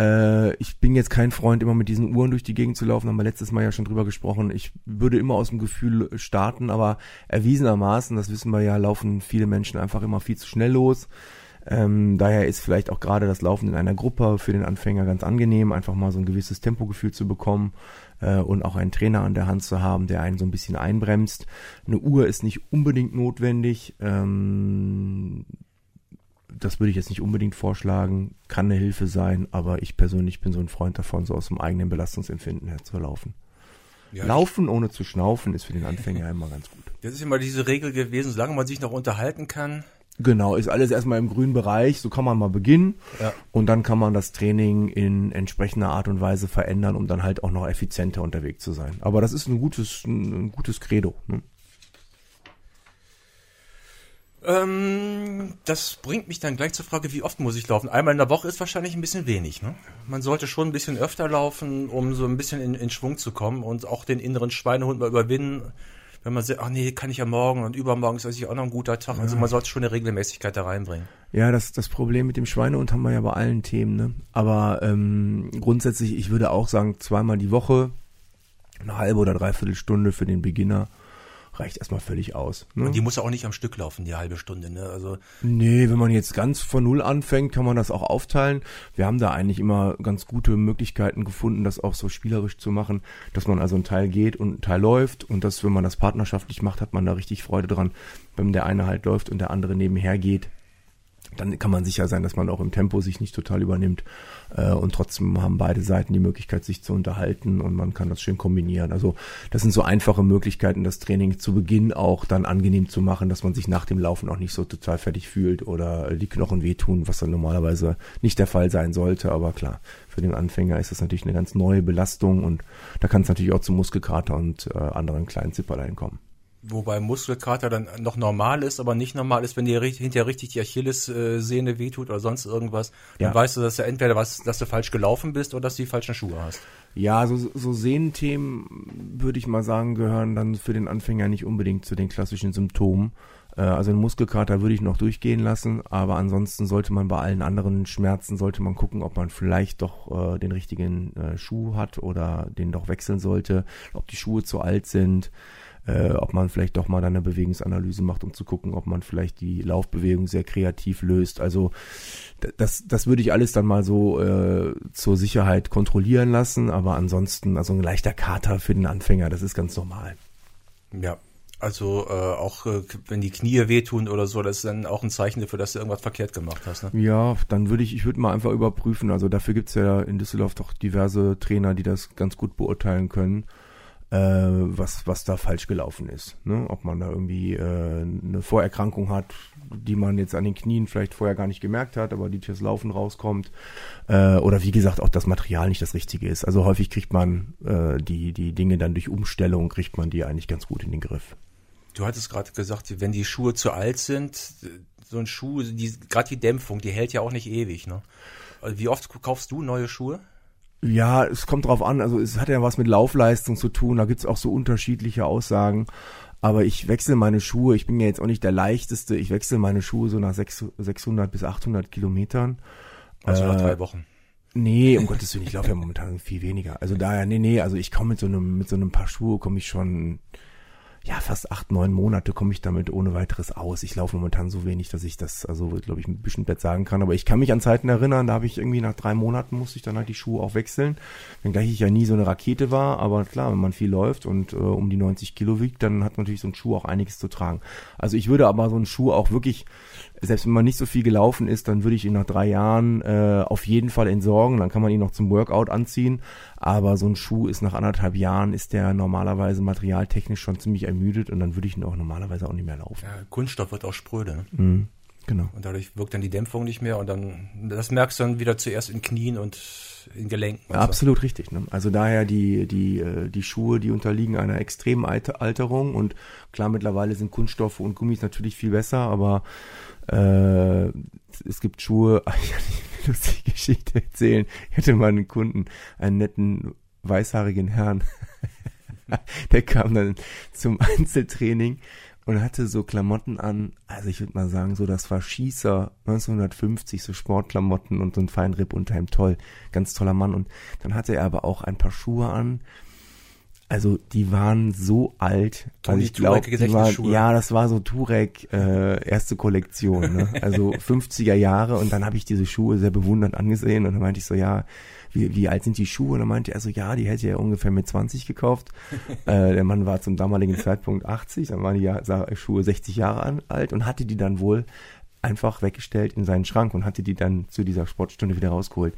Äh, ich bin jetzt kein Freund, immer mit diesen Uhren durch die Gegend zu laufen, haben wir letztes Mal ja schon drüber gesprochen. Ich würde immer aus dem Gefühl starten, aber erwiesenermaßen, das wissen wir ja, laufen viele Menschen einfach immer viel zu schnell los. Ähm, daher ist vielleicht auch gerade das Laufen in einer Gruppe für den Anfänger ganz angenehm, einfach mal so ein gewisses Tempogefühl zu bekommen äh, und auch einen Trainer an der Hand zu haben, der einen so ein bisschen einbremst. Eine Uhr ist nicht unbedingt notwendig. Ähm, das würde ich jetzt nicht unbedingt vorschlagen, kann eine Hilfe sein, aber ich persönlich bin so ein Freund davon, so aus dem eigenen Belastungsempfinden her zu laufen. Ja, Laufen ohne zu schnaufen ist für den Anfänger immer ganz gut. *laughs* Das ist immer diese Regel gewesen, solange man sich noch unterhalten kann. Genau, ist alles erstmal im grünen Bereich, so kann man mal beginnen Ja. und dann kann man das Training in entsprechender Art und Weise verändern, um dann halt auch noch effizienter unterwegs zu sein. Aber das ist ein gutes, ein, ein gutes Credo. Ne? Ähm, das bringt mich dann gleich zur Frage, wie oft muss ich laufen? Einmal in der Woche ist wahrscheinlich ein bisschen wenig. Ne? Man sollte schon ein bisschen öfter laufen, um so ein bisschen in, in Schwung zu kommen und auch den inneren Schweinehund mal überwinden. Wenn man sagt, ach nee, kann ich ja morgen und übermorgen ist eigentlich auch noch ein guter Tag. Also man sollte schon eine Regelmäßigkeit da reinbringen. Ja, das, das Problem mit dem Schweinehund haben wir ja bei allen Themen, ne? Aber ähm, grundsätzlich, ich würde auch sagen, zweimal die Woche, eine halbe oder dreiviertel Stunde für den Beginner reicht erstmal völlig aus. Ne? Und die muss ja auch nicht am Stück laufen, die halbe Stunde. Ne? Also Nee, wenn man jetzt ganz von Null anfängt, kann man das auch aufteilen. Wir haben da eigentlich immer ganz gute Möglichkeiten gefunden, das auch so spielerisch zu machen, dass man also ein Teil geht und ein Teil läuft und das, wenn man das partnerschaftlich macht, hat man da richtig Freude dran. Wenn der eine halt läuft und der andere nebenher geht, dann kann man sicher sein, dass man auch im Tempo sich nicht total übernimmt äh, und trotzdem haben beide Seiten die Möglichkeit, sich zu unterhalten und man kann das schön kombinieren. Also das sind so einfache Möglichkeiten, das Training zu Beginn auch dann angenehm zu machen, dass man sich nach dem Laufen auch nicht so total fertig fühlt oder die Knochen wehtun, was dann normalerweise nicht der Fall sein sollte. Aber klar, für den Anfänger ist das natürlich eine ganz neue Belastung und da kann es natürlich auch zu Muskelkater und äh, anderen kleinen Zipperlein kommen. Wobei Muskelkater dann noch normal ist, aber nicht normal ist, wenn dir hinterher richtig die Achillessehne wehtut oder sonst irgendwas. Dann Ja. weißt du, dass du entweder was, dass du falsch gelaufen bist oder dass du die falschen Schuhe hast. Ja, so, so Sehnenthemen, würde ich mal sagen, gehören dann für den Anfänger nicht unbedingt zu den klassischen Symptomen. Äh, Also einen Muskelkater würde ich noch durchgehen lassen, aber ansonsten sollte man bei allen anderen Schmerzen, sollte man gucken, ob man vielleicht doch äh, den richtigen äh, Schuh hat oder den doch wechseln sollte, ob die Schuhe zu alt sind, äh, ob man vielleicht doch mal dann eine Bewegungsanalyse macht, um zu gucken, ob man vielleicht die Laufbewegung sehr kreativ löst. Also das, das würde ich alles dann mal so äh, zur Sicherheit kontrollieren lassen, aber ansonsten, also ein leichter Kater für den Anfänger, das ist ganz normal. Ja. Also äh, auch äh, wenn die Knie wehtun oder so, das ist dann auch ein Zeichen dafür, dass du irgendwas verkehrt gemacht hast. Ne? Ja, dann würde ich, ich würde mal einfach überprüfen. Also dafür gibt's ja in Düsseldorf doch diverse Trainer, die das ganz gut beurteilen können, äh, was, was da falsch gelaufen ist. Ne? Ob man da irgendwie äh, eine Vorerkrankung hat, die man jetzt an den Knien vielleicht vorher gar nicht gemerkt hat, aber die das Laufen rauskommt. Äh, oder wie gesagt, auch das Material nicht das Richtige ist. Also häufig kriegt man äh, die, die Dinge dann durch Umstellung, kriegt man die eigentlich ganz gut in den Griff. Du hattest gerade gesagt, wenn die Schuhe zu alt sind, so ein Schuh, die, gerade die Dämpfung, die hält ja auch nicht ewig, ne? Wie oft kaufst du neue Schuhe? Ja, es kommt drauf an. Also es hat ja was mit Laufleistung zu tun. Da gibt's auch so unterschiedliche Aussagen. Aber ich wechsle meine Schuhe. Ich bin ja jetzt auch nicht der leichteste. Ich wechsle meine Schuhe so nach 600 bis 800 Kilometern. Also nach drei Wochen. Nee, um *laughs* Gottes Willen, ich laufe ja momentan viel weniger. Also daher, nee, nee, also ich komme mit so einem, mit so einem Paar Schuhe komme ich schon, ja, fast acht, neun Monate komme ich damit ohne weiteres aus. Ich laufe momentan so wenig, dass ich das, also glaube ich, ein bisschen Bett sagen kann. Aber ich kann mich an Zeiten erinnern, da habe ich irgendwie nach drei Monaten musste ich dann halt die Schuhe auch wechseln. Wenngleich ich ja nie so eine Rakete war, aber klar, wenn man viel läuft und äh, um die 90 Kilo wiegt, dann hat natürlich so ein Schuh auch einiges zu tragen. Also ich würde aber so einen Schuh auch wirklich selbst wenn man nicht so viel gelaufen ist, dann würde ich ihn nach drei Jahren äh, auf jeden Fall entsorgen. Dann kann man ihn noch zum Workout anziehen. Aber so ein Schuh ist nach anderthalb Jahren, ist der normalerweise materialtechnisch schon ziemlich ermüdet und dann würde ich ihn auch normalerweise auch nicht mehr laufen. Ja, Kunststoff wird auch spröde. Ne? Mhm, genau. Und dadurch wirkt dann die Dämpfung nicht mehr und dann, das merkst du dann wieder zuerst in Knien und in Gelenken. Und Absolut so. richtig. Ne? Also daher die, die, äh, die Schuhe, die unterliegen einer extremen Alterung und klar, mittlerweile sind Kunststoffe und Gummis natürlich viel besser, aber äh, es gibt Schuhe, *laughs* ich kann eine lustige Geschichte erzählen. Ich hatte mal einen Kunden, einen netten weißhaarigen Herrn, *laughs* der kam dann zum *laughs* Einzeltraining und hatte so Klamotten an, also ich würde mal sagen, so das war Schießer 1950, so Sportklamotten und so ein Feinripp unter ihm, toll, ganz toller Mann. Und dann hatte er aber auch ein paar Schuhe an, also die waren so alt. Toni also ich glaube, ja, das war so Turek äh, erste Kollektion, ne? *laughs* also 50er Jahre. Und dann habe ich diese Schuhe sehr bewundernd angesehen und dann meinte ich so, ja, wie, wie alt sind die Schuhe? Und dann meinte er so, ja, die hätte er ungefähr mit 20 gekauft. *laughs* äh, der Mann war zum damaligen Zeitpunkt 80, dann waren die Schuhe 60 Jahre alt und hatte die dann wohl einfach weggestellt in seinen Schrank und hatte die dann zu dieser Sportstunde wieder rausgeholt.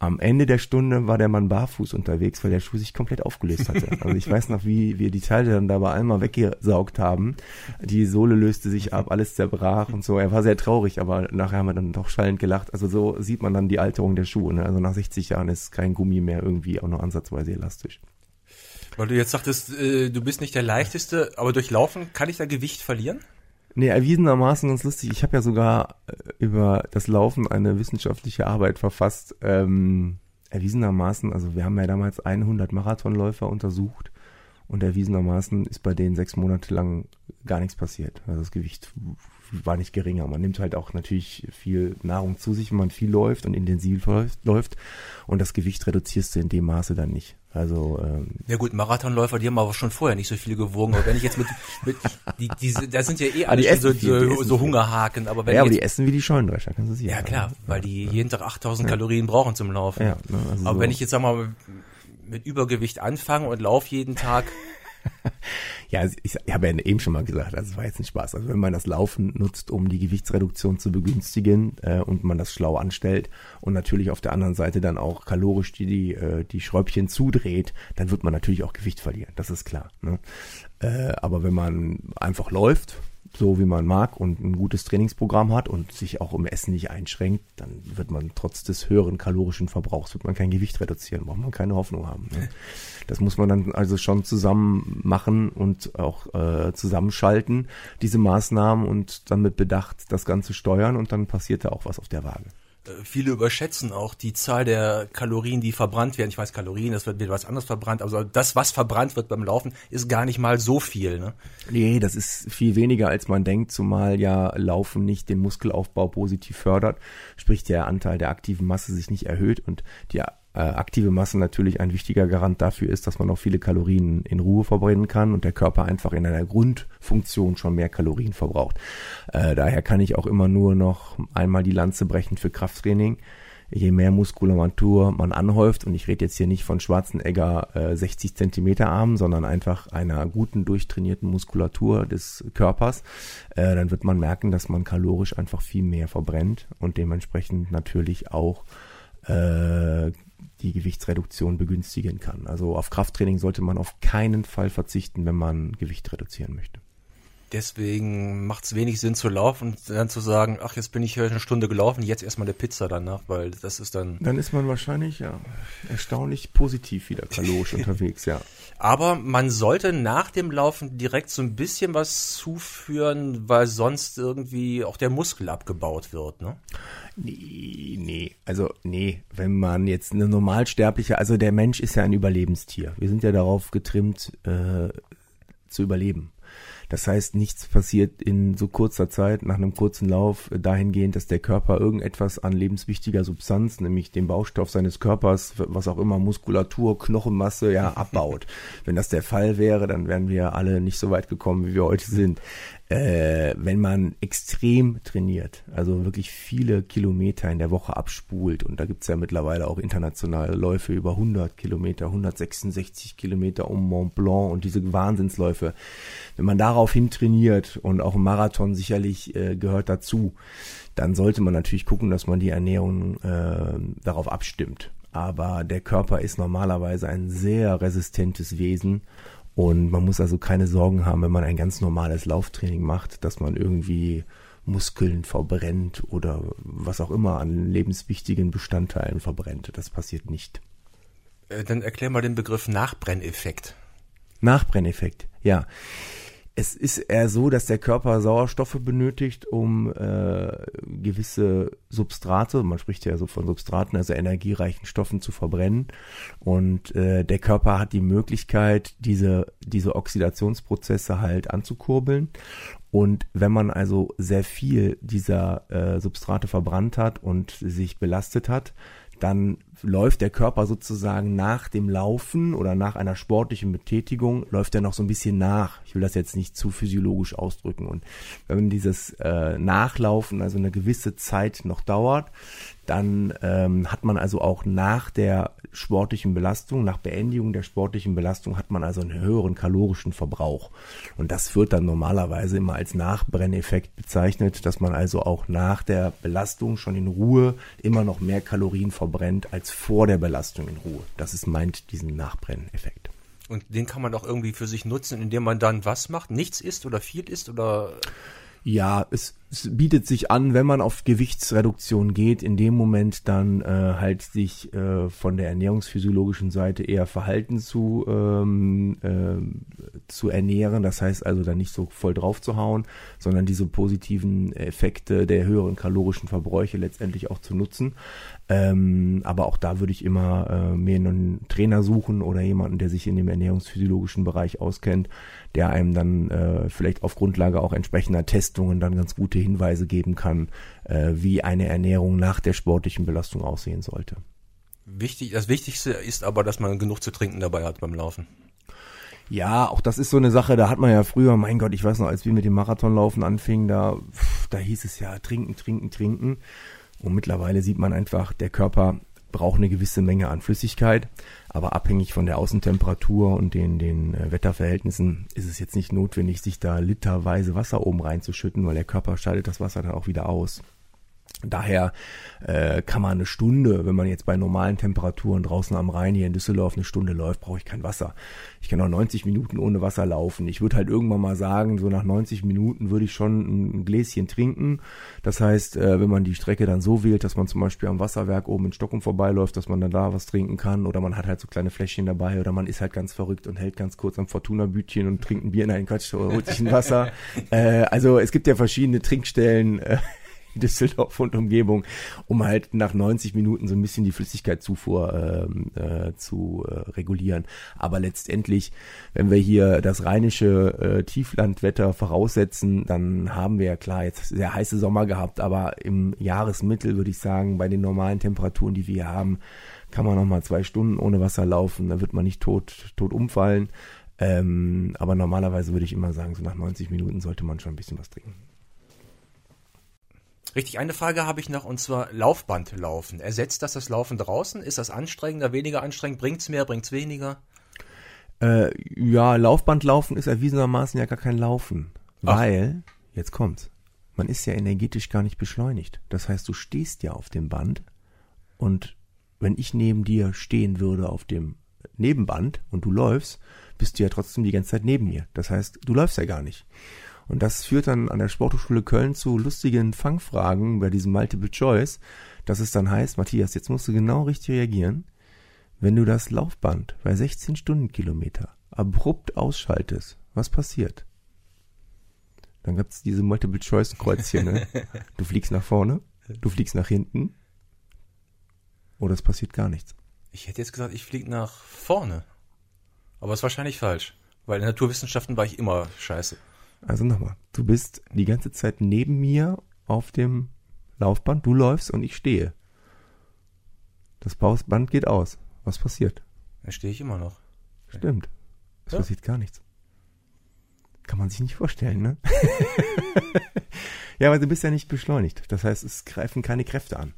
Am Ende der Stunde war der Mann barfuß unterwegs, weil der Schuh sich komplett aufgelöst hatte. *laughs* Also ich weiß noch, wie wir die Teile dann dabei einmal weggesaugt haben. Die Sohle löste sich ab, alles zerbrach und so. Er war sehr traurig, aber nachher haben wir dann doch schallend gelacht. Also so sieht man dann die Alterung der Schuhe. Ne? Also nach 60 Jahren ist kein Gummi mehr irgendwie auch nur ansatzweise elastisch. Weil du jetzt sagtest, äh, du bist nicht der leichteste, aber durch Laufen kann ich da Gewicht verlieren? Nee, erwiesenermaßen ganz lustig. Ich habe ja sogar äh, über das Laufen eine wissenschaftliche Arbeit verfasst. Ähm, erwiesenermaßen, also wir haben ja damals 100 Marathonläufer untersucht und erwiesenermaßen ist bei denen sechs Monate lang gar nichts passiert. Also das Gewicht war nicht geringer. Man nimmt halt auch natürlich viel Nahrung zu sich, wenn man viel läuft und intensiv läuft und das Gewicht reduzierst du in dem Maße dann nicht. Also ähm, ja gut, Marathonläufer, die haben aber schon vorher nicht so viel gewogen. Aber wenn ich jetzt mit, mit die, diese, da sind ja eh alle so, viel, so, so Hungerhaken. Aber wenn ja, aber die essen wie die Scheunendrescher, kannst du sie Ja klar, weil die jeden Tag 8000 ja. Kalorien brauchen zum Laufen. Ja, ne, also aber so. wenn ich jetzt sag mal mit Übergewicht anfange und laufe jeden Tag *laughs* ja, ich, ich habe ja eben schon mal gesagt, also es war jetzt ein Spaß. Also wenn man das Laufen nutzt, um die Gewichtsreduktion zu begünstigen äh, und man das schlau anstellt und natürlich auf der anderen Seite dann auch kalorisch die, die, äh, die Schräubchen zudreht, dann wird man natürlich auch Gewicht verlieren, das ist klar. Ne? Äh, aber wenn man einfach läuft, so wie man mag und ein gutes Trainingsprogramm hat und sich auch im Essen nicht einschränkt, dann wird man trotz des höheren kalorischen Verbrauchs wird man kein Gewicht reduzieren, braucht man keine Hoffnung haben. Ne? *laughs* Das muss man dann also schon zusammen machen und auch äh, zusammenschalten, diese Maßnahmen und dann mit Bedacht das Ganze steuern und dann passiert da auch was auf der Waage. Äh, viele überschätzen auch die Zahl der Kalorien, die verbrannt werden. Ich weiß, Kalorien, das wird wieder was anderes verbrannt, aber das, was verbrannt wird beim Laufen, ist gar nicht mal so viel. Ne? Nee, das ist viel weniger, als man denkt, zumal ja Laufen nicht den Muskelaufbau positiv fördert, sprich der Anteil der aktiven Masse sich nicht erhöht und die äh, aktive Masse natürlich ein wichtiger Garant dafür ist, dass man auch viele Kalorien in Ruhe verbrennen kann und der Körper einfach in einer Grundfunktion schon mehr Kalorien verbraucht. Äh, daher kann ich auch immer nur noch einmal die Lanze brechen für Krafttraining. Je mehr Muskulatur man anhäuft, und ich rede jetzt hier nicht von Schwarzenegger äh, 60 Zentimeter Armen, sondern einfach einer guten durchtrainierten Muskulatur des Körpers, äh, dann wird man merken, dass man kalorisch einfach viel mehr verbrennt und dementsprechend natürlich auch äh, die Gewichtsreduktion begünstigen kann. Also auf Krafttraining sollte man auf keinen Fall verzichten, wenn man Gewicht reduzieren möchte. Deswegen macht es wenig Sinn zu laufen und dann zu sagen, ach, jetzt bin ich hier eine Stunde gelaufen, jetzt erstmal eine Pizza danach, weil das ist dann. Dann ist man wahrscheinlich ja erstaunlich positiv wieder kalorisch *laughs* unterwegs, ja. Aber man sollte nach dem Laufen direkt so ein bisschen was zuführen, weil sonst irgendwie auch der Muskel abgebaut wird, ne? Nee, nee, also nee, wenn man jetzt eine normalsterbliche, also der Mensch ist ja ein Überlebenstier. Wir sind ja darauf getrimmt, äh, zu überleben. Das heißt, nichts passiert in so kurzer Zeit nach einem kurzen Lauf dahingehend, dass der Körper irgendetwas an lebenswichtiger Substanz, nämlich dem Baustoff seines Körpers, was auch immer, Muskulatur, Knochenmasse, ja, abbaut. *laughs* Wenn das der Fall wäre, dann wären wir alle nicht so weit gekommen, wie wir heute sind äh, wenn man extrem trainiert, also wirklich viele Kilometer in der Woche abspult, und da gibt's ja mittlerweile auch internationale Läufe über 100 Kilometer, 166 Kilometer um Mont Blanc und diese Wahnsinnsläufe, wenn man daraufhin trainiert und auch ein Marathon sicherlich äh, gehört dazu, dann sollte man natürlich gucken, dass man die Ernährung äh, darauf abstimmt. Aber der Körper ist normalerweise ein sehr resistentes Wesen und man muss also keine Sorgen haben, wenn man ein ganz normales Lauftraining macht, dass man irgendwie Muskeln verbrennt oder was auch immer an lebenswichtigen Bestandteilen verbrennt. Das passiert nicht. Äh, dann erklär mal den Begriff Nachbrenneffekt. Nachbrenneffekt, ja es ist eher so, dass der Körper Sauerstoffe benötigt, um äh, gewisse Substrate, man spricht ja so von Substraten, also energiereichen Stoffen zu verbrennen. Und äh, der Körper hat die Möglichkeit, diese, diese Oxidationsprozesse halt anzukurbeln. Und wenn man also sehr viel dieser äh, Substrate verbrannt hat und sich belastet hat, dann läuft der Körper sozusagen nach dem Laufen oder nach einer sportlichen Betätigung, läuft er noch so ein bisschen nach. Ich will das jetzt nicht zu physiologisch ausdrücken. Und wenn dieses äh, Nachlaufen also eine gewisse Zeit noch dauert, dann ähm, hat man also auch nach der sportlichen Belastung, nach Beendigung der sportlichen Belastung hat man also einen höheren kalorischen Verbrauch. Und das wird dann normalerweise immer als Nachbrenneffekt bezeichnet, dass man also auch nach der Belastung schon in Ruhe immer noch mehr Kalorien verbrennt als vor der Belastung in Ruhe. Das ist meint diesen Nachbrenneffekt. Und den kann man auch irgendwie für sich nutzen, indem man dann was macht? Nichts isst oder viel isst oder? Ja, es, es bietet sich an, wenn man auf Gewichtsreduktion geht, in dem Moment dann äh, halt sich äh, von der ernährungsphysiologischen Seite eher Verhalten zu, ähm, äh, zu ernähren. Das heißt also dann nicht so voll drauf zu hauen, sondern diese positiven Effekte der höheren kalorischen Verbräuche letztendlich auch zu nutzen. Ähm, aber auch da würde ich immer äh, mir einen Trainer suchen oder jemanden, der sich in dem ernährungsphysiologischen Bereich auskennt, der einem dann äh, vielleicht auf Grundlage auch entsprechender Testungen dann ganz gute Hinweise geben kann, äh, wie eine Ernährung nach der sportlichen Belastung aussehen sollte. Wichtig, das Wichtigste ist aber, dass man genug zu trinken dabei hat beim Laufen. Ja, auch das ist so eine Sache, da hat man ja früher, mein Gott, ich weiß noch, als wir mit dem Marathonlaufen anfingen, da, da hieß es ja trinken, trinken, trinken. Und mittlerweile sieht man einfach, der Körper braucht eine gewisse Menge an Flüssigkeit, aber abhängig von der Außentemperatur und den, den äh, Wetterverhältnissen ist es jetzt nicht notwendig, sich da literweise Wasser oben reinzuschütten, weil der Körper scheidet das Wasser dann auch wieder aus. Daher äh, kann man eine Stunde, wenn man jetzt bei normalen Temperaturen draußen am Rhein hier in Düsseldorf eine Stunde läuft, brauche ich kein Wasser. Ich kann auch 90 Minuten ohne Wasser laufen. Ich würde halt irgendwann mal sagen, so nach 90 Minuten würde ich schon ein Gläschen trinken. Das heißt, äh, wenn man die Strecke dann so wählt, dass man zum Beispiel am Wasserwerk oben in Stockholm vorbeiläuft, dass man dann da was trinken kann oder man hat halt so kleine Fläschchen dabei oder man ist halt ganz verrückt und hält ganz kurz am Fortuna-Bütchen und trinkt ein Bier in einen Quatsch oder holt sich ein Wasser. *laughs* äh, also es gibt ja verschiedene Trinkstellen. Äh, *laughs* Düsseldorf und Umgebung, um halt nach 90 Minuten so ein bisschen die Flüssigkeitszufuhr ähm, äh, zu äh, regulieren. Aber letztendlich, wenn wir hier das rheinische äh, Tieflandwetter voraussetzen, dann haben wir ja klar jetzt sehr heiße Sommer gehabt, aber im Jahresmittel würde ich sagen, bei den normalen Temperaturen, die wir hier haben, kann man noch mal zwei Stunden ohne Wasser laufen, da wird man nicht tot, tot umfallen. Ähm, aber normalerweise würde ich immer sagen, so nach 90 Minuten sollte man schon ein bisschen was trinken. Richtig, eine Frage habe ich noch und zwar Laufbandlaufen. Ersetzt das das Laufen draußen? Ist das anstrengender, weniger anstrengend? Bringt's mehr, bringt's weniger? Äh, ja, Laufbandlaufen ist erwiesenermaßen ja gar kein Laufen, Ach. weil jetzt kommt's. Man ist ja energetisch gar nicht beschleunigt. Das heißt, du stehst ja auf dem Band und wenn ich neben dir stehen würde auf dem Nebenband und du läufst, bist du ja trotzdem die ganze Zeit neben mir. Das heißt, du läufst ja gar nicht. Und das führt dann an der Sporthochschule Köln zu lustigen Fangfragen bei diesem Multiple Choice, dass es dann heißt, Matthias, jetzt musst du genau richtig reagieren. Wenn du das Laufband bei 16 Stundenkilometer abrupt ausschaltest, was passiert? Dann gibt's diese Multiple-Choice-Kreuzchen. Ne? *laughs* Du fliegst nach vorne, du fliegst nach hinten oder es passiert gar nichts. Ich hätte jetzt gesagt, ich fliege nach vorne. Aber ist wahrscheinlich falsch. Weil in Naturwissenschaften war ich immer scheiße. Also nochmal, du bist die ganze Zeit neben mir auf dem Laufband, du läufst und ich stehe. Das Band geht aus. Was passiert? Da stehe ich immer noch. Stimmt. Es Ja. passiert gar nichts. Kann man sich nicht vorstellen, ne? *laughs* ja, aber du bist ja nicht beschleunigt. Das heißt, es greifen keine Kräfte an.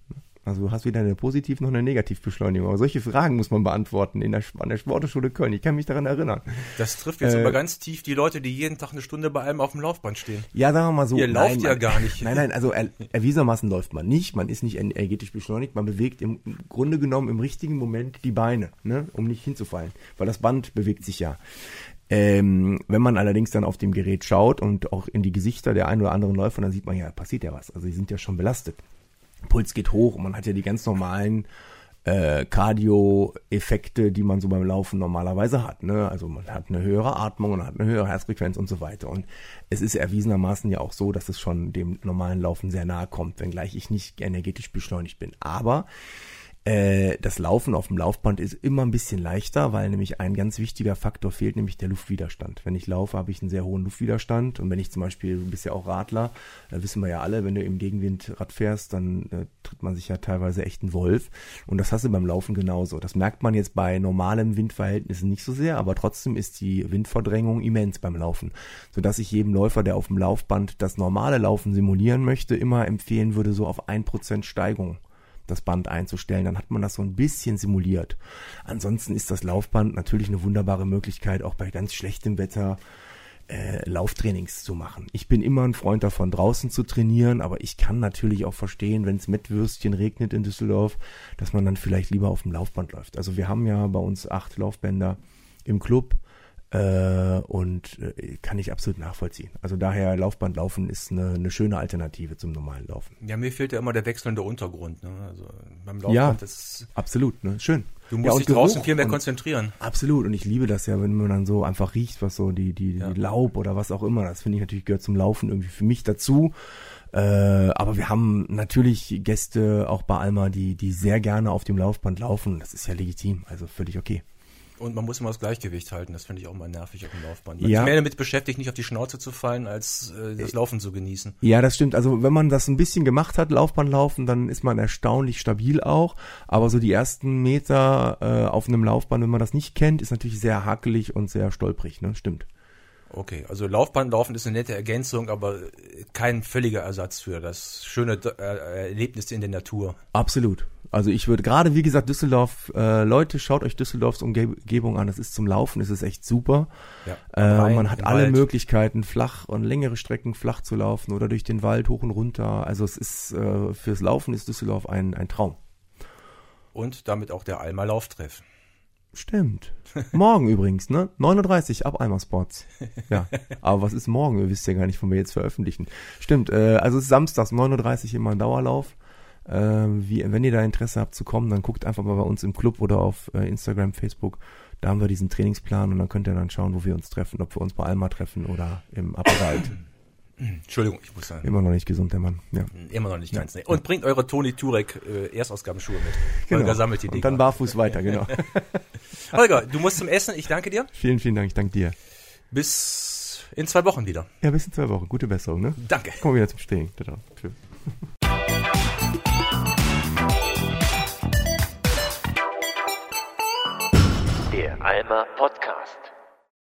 Also du hast weder eine Positiv- noch eine Negativbeschleunigung. Aber solche Fragen muss man beantworten in der, an der Sporthochschule Köln. Ich kann mich daran erinnern. Das trifft jetzt Äh, aber ganz tief die Leute, die jeden Tag eine Stunde bei einem auf dem Laufband stehen. Ja, sagen wir mal so. Ihr lauft nein, ja man- gar nicht. Nein, nein, also er, erwiesenermaßen läuft man nicht. Man ist nicht energetisch beschleunigt. Man bewegt im Grunde genommen im richtigen Moment die Beine, ne, um nicht hinzufallen. Weil das Band bewegt sich ja. Ähm, wenn man allerdings dann auf dem Gerät schaut und auch in die Gesichter der ein oder anderen Läufer, dann sieht man ja, passiert ja was. Also die sind ja schon belastet. Puls geht hoch und man hat ja die ganz normalen äh, Cardio-Effekte, die man so beim Laufen normalerweise hat. Ne? Also man hat eine höhere Atmung und hat eine höhere Herzfrequenz und so weiter. Und es ist erwiesenermaßen ja auch so, dass es schon dem normalen Laufen sehr nahe kommt, wenngleich ich nicht energetisch beschleunigt bin. Aber äh, das Laufen auf dem Laufband ist immer ein bisschen leichter, weil nämlich ein ganz wichtiger Faktor fehlt, nämlich der Luftwiderstand. Wenn ich laufe, habe ich einen sehr hohen Luftwiderstand und wenn ich zum Beispiel, du bist ja auch Radler, äh, wissen wir ja alle, wenn du im Gegenwind Rad fährst, dann äh, tritt man sich ja teilweise echt einen Wolf und das hast du beim Laufen genauso. Das merkt man jetzt bei normalen Windverhältnissen nicht so sehr, aber trotzdem ist die Windverdrängung immens beim Laufen, sodass ich jedem Läufer, der auf dem Laufband das normale Laufen simulieren möchte, immer empfehlen würde, so auf 1% Steigung das Band einzustellen, dann hat man das so ein bisschen simuliert. Ansonsten ist das Laufband natürlich eine wunderbare Möglichkeit, auch bei ganz schlechtem Wetter äh, Lauftrainings zu machen. Ich bin immer ein Freund davon, draußen zu trainieren, aber ich kann natürlich auch verstehen, wenn es mit Würstchen regnet in Düsseldorf, dass man dann vielleicht lieber auf dem Laufband läuft. Also wir haben ja bei uns acht Laufbänder im Club äh, und äh, kann ich absolut nachvollziehen. Also daher Laufband laufen ist eine, eine schöne Alternative zum normalen Laufen. Ja, mir fehlt ja immer der wechselnde Untergrund. Ne? Also beim Ja. Laufband ist, Absolut, ne? Schön. du Ja, musst und dich draußen viel mehr konzentrieren. Absolut. Und ich liebe das ja, wenn man dann so einfach riecht, was so die, die, Ja. die Laub oder was auch immer. Das finde ich natürlich gehört zum Laufen irgendwie für mich dazu. Äh, aber wir haben natürlich Gäste auch bei Alma, die, die sehr gerne auf dem Laufband laufen. Das ist ja legitim. Also völlig okay. Und man muss immer das Gleichgewicht halten. Das finde ich auch mal nervig auf dem Laufband. Man Ja. ist mehr damit beschäftigt, nicht auf die Schnauze zu fallen, als äh, das Laufen zu genießen. Ja, das stimmt. Also wenn man das ein bisschen gemacht hat, Laufband laufen, dann ist man erstaunlich stabil auch. Aber so die ersten Meter äh, auf einem Laufband, wenn man das nicht kennt, ist natürlich sehr hakelig und sehr stolprig. Ne? Stimmt. Okay, also Laufbandlaufen ist eine nette Ergänzung, aber äh, kein völliger Ersatz für das schöne äh, Erlebnis in der Natur. Absolut. Also ich würde gerade, wie gesagt, Düsseldorf, äh, Leute, schaut euch Düsseldorfs Umgebung an. Das ist zum Laufen, ist es echt super. Ja, Äh, Rhein, man hat alle Wald. Möglichkeiten, flach und längere Strecken flach zu laufen oder durch den Wald hoch und runter. Also es ist äh, fürs Laufen ist Düsseldorf ein, ein Traum. Und damit auch der Alma Lauftreff. Stimmt. Morgen übrigens, ne? 9.30 Uhr ab Eimer Sports. Ja. Aber was ist morgen? Ihr wisst ja gar nicht, wann wir jetzt veröffentlichen. Stimmt, äh, also es ist samstags 9.30 Uhr immer ein Dauerlauf. Äh, wie, wenn ihr da Interesse habt zu kommen, dann guckt einfach mal bei uns im Club oder auf äh, Instagram, Facebook. Da haben wir diesen Trainingsplan und dann könnt ihr dann schauen, wo wir uns treffen, ob wir uns bei Alma treffen oder im Apparat. Entschuldigung, ich muss sagen. Immer noch nicht gesund, der Mann. Ja. Immer noch nicht ganz. Nee. Und bringt eure Toni Turek äh, Erstausgabenschuhe mit. Genau. Holger sammelt die und Dinger. dann barfuß weiter, genau. *laughs* Holger, du musst zum Essen. Ich danke dir. vielen, vielen Dank, ich danke dir. Bis in zwei Wochen wieder. Ja, bis in zwei Wochen. Gute Besserung, ne? Danke. Kommen wir wieder zum Stehen. Tada. Tschüss. Der Alma Podcast.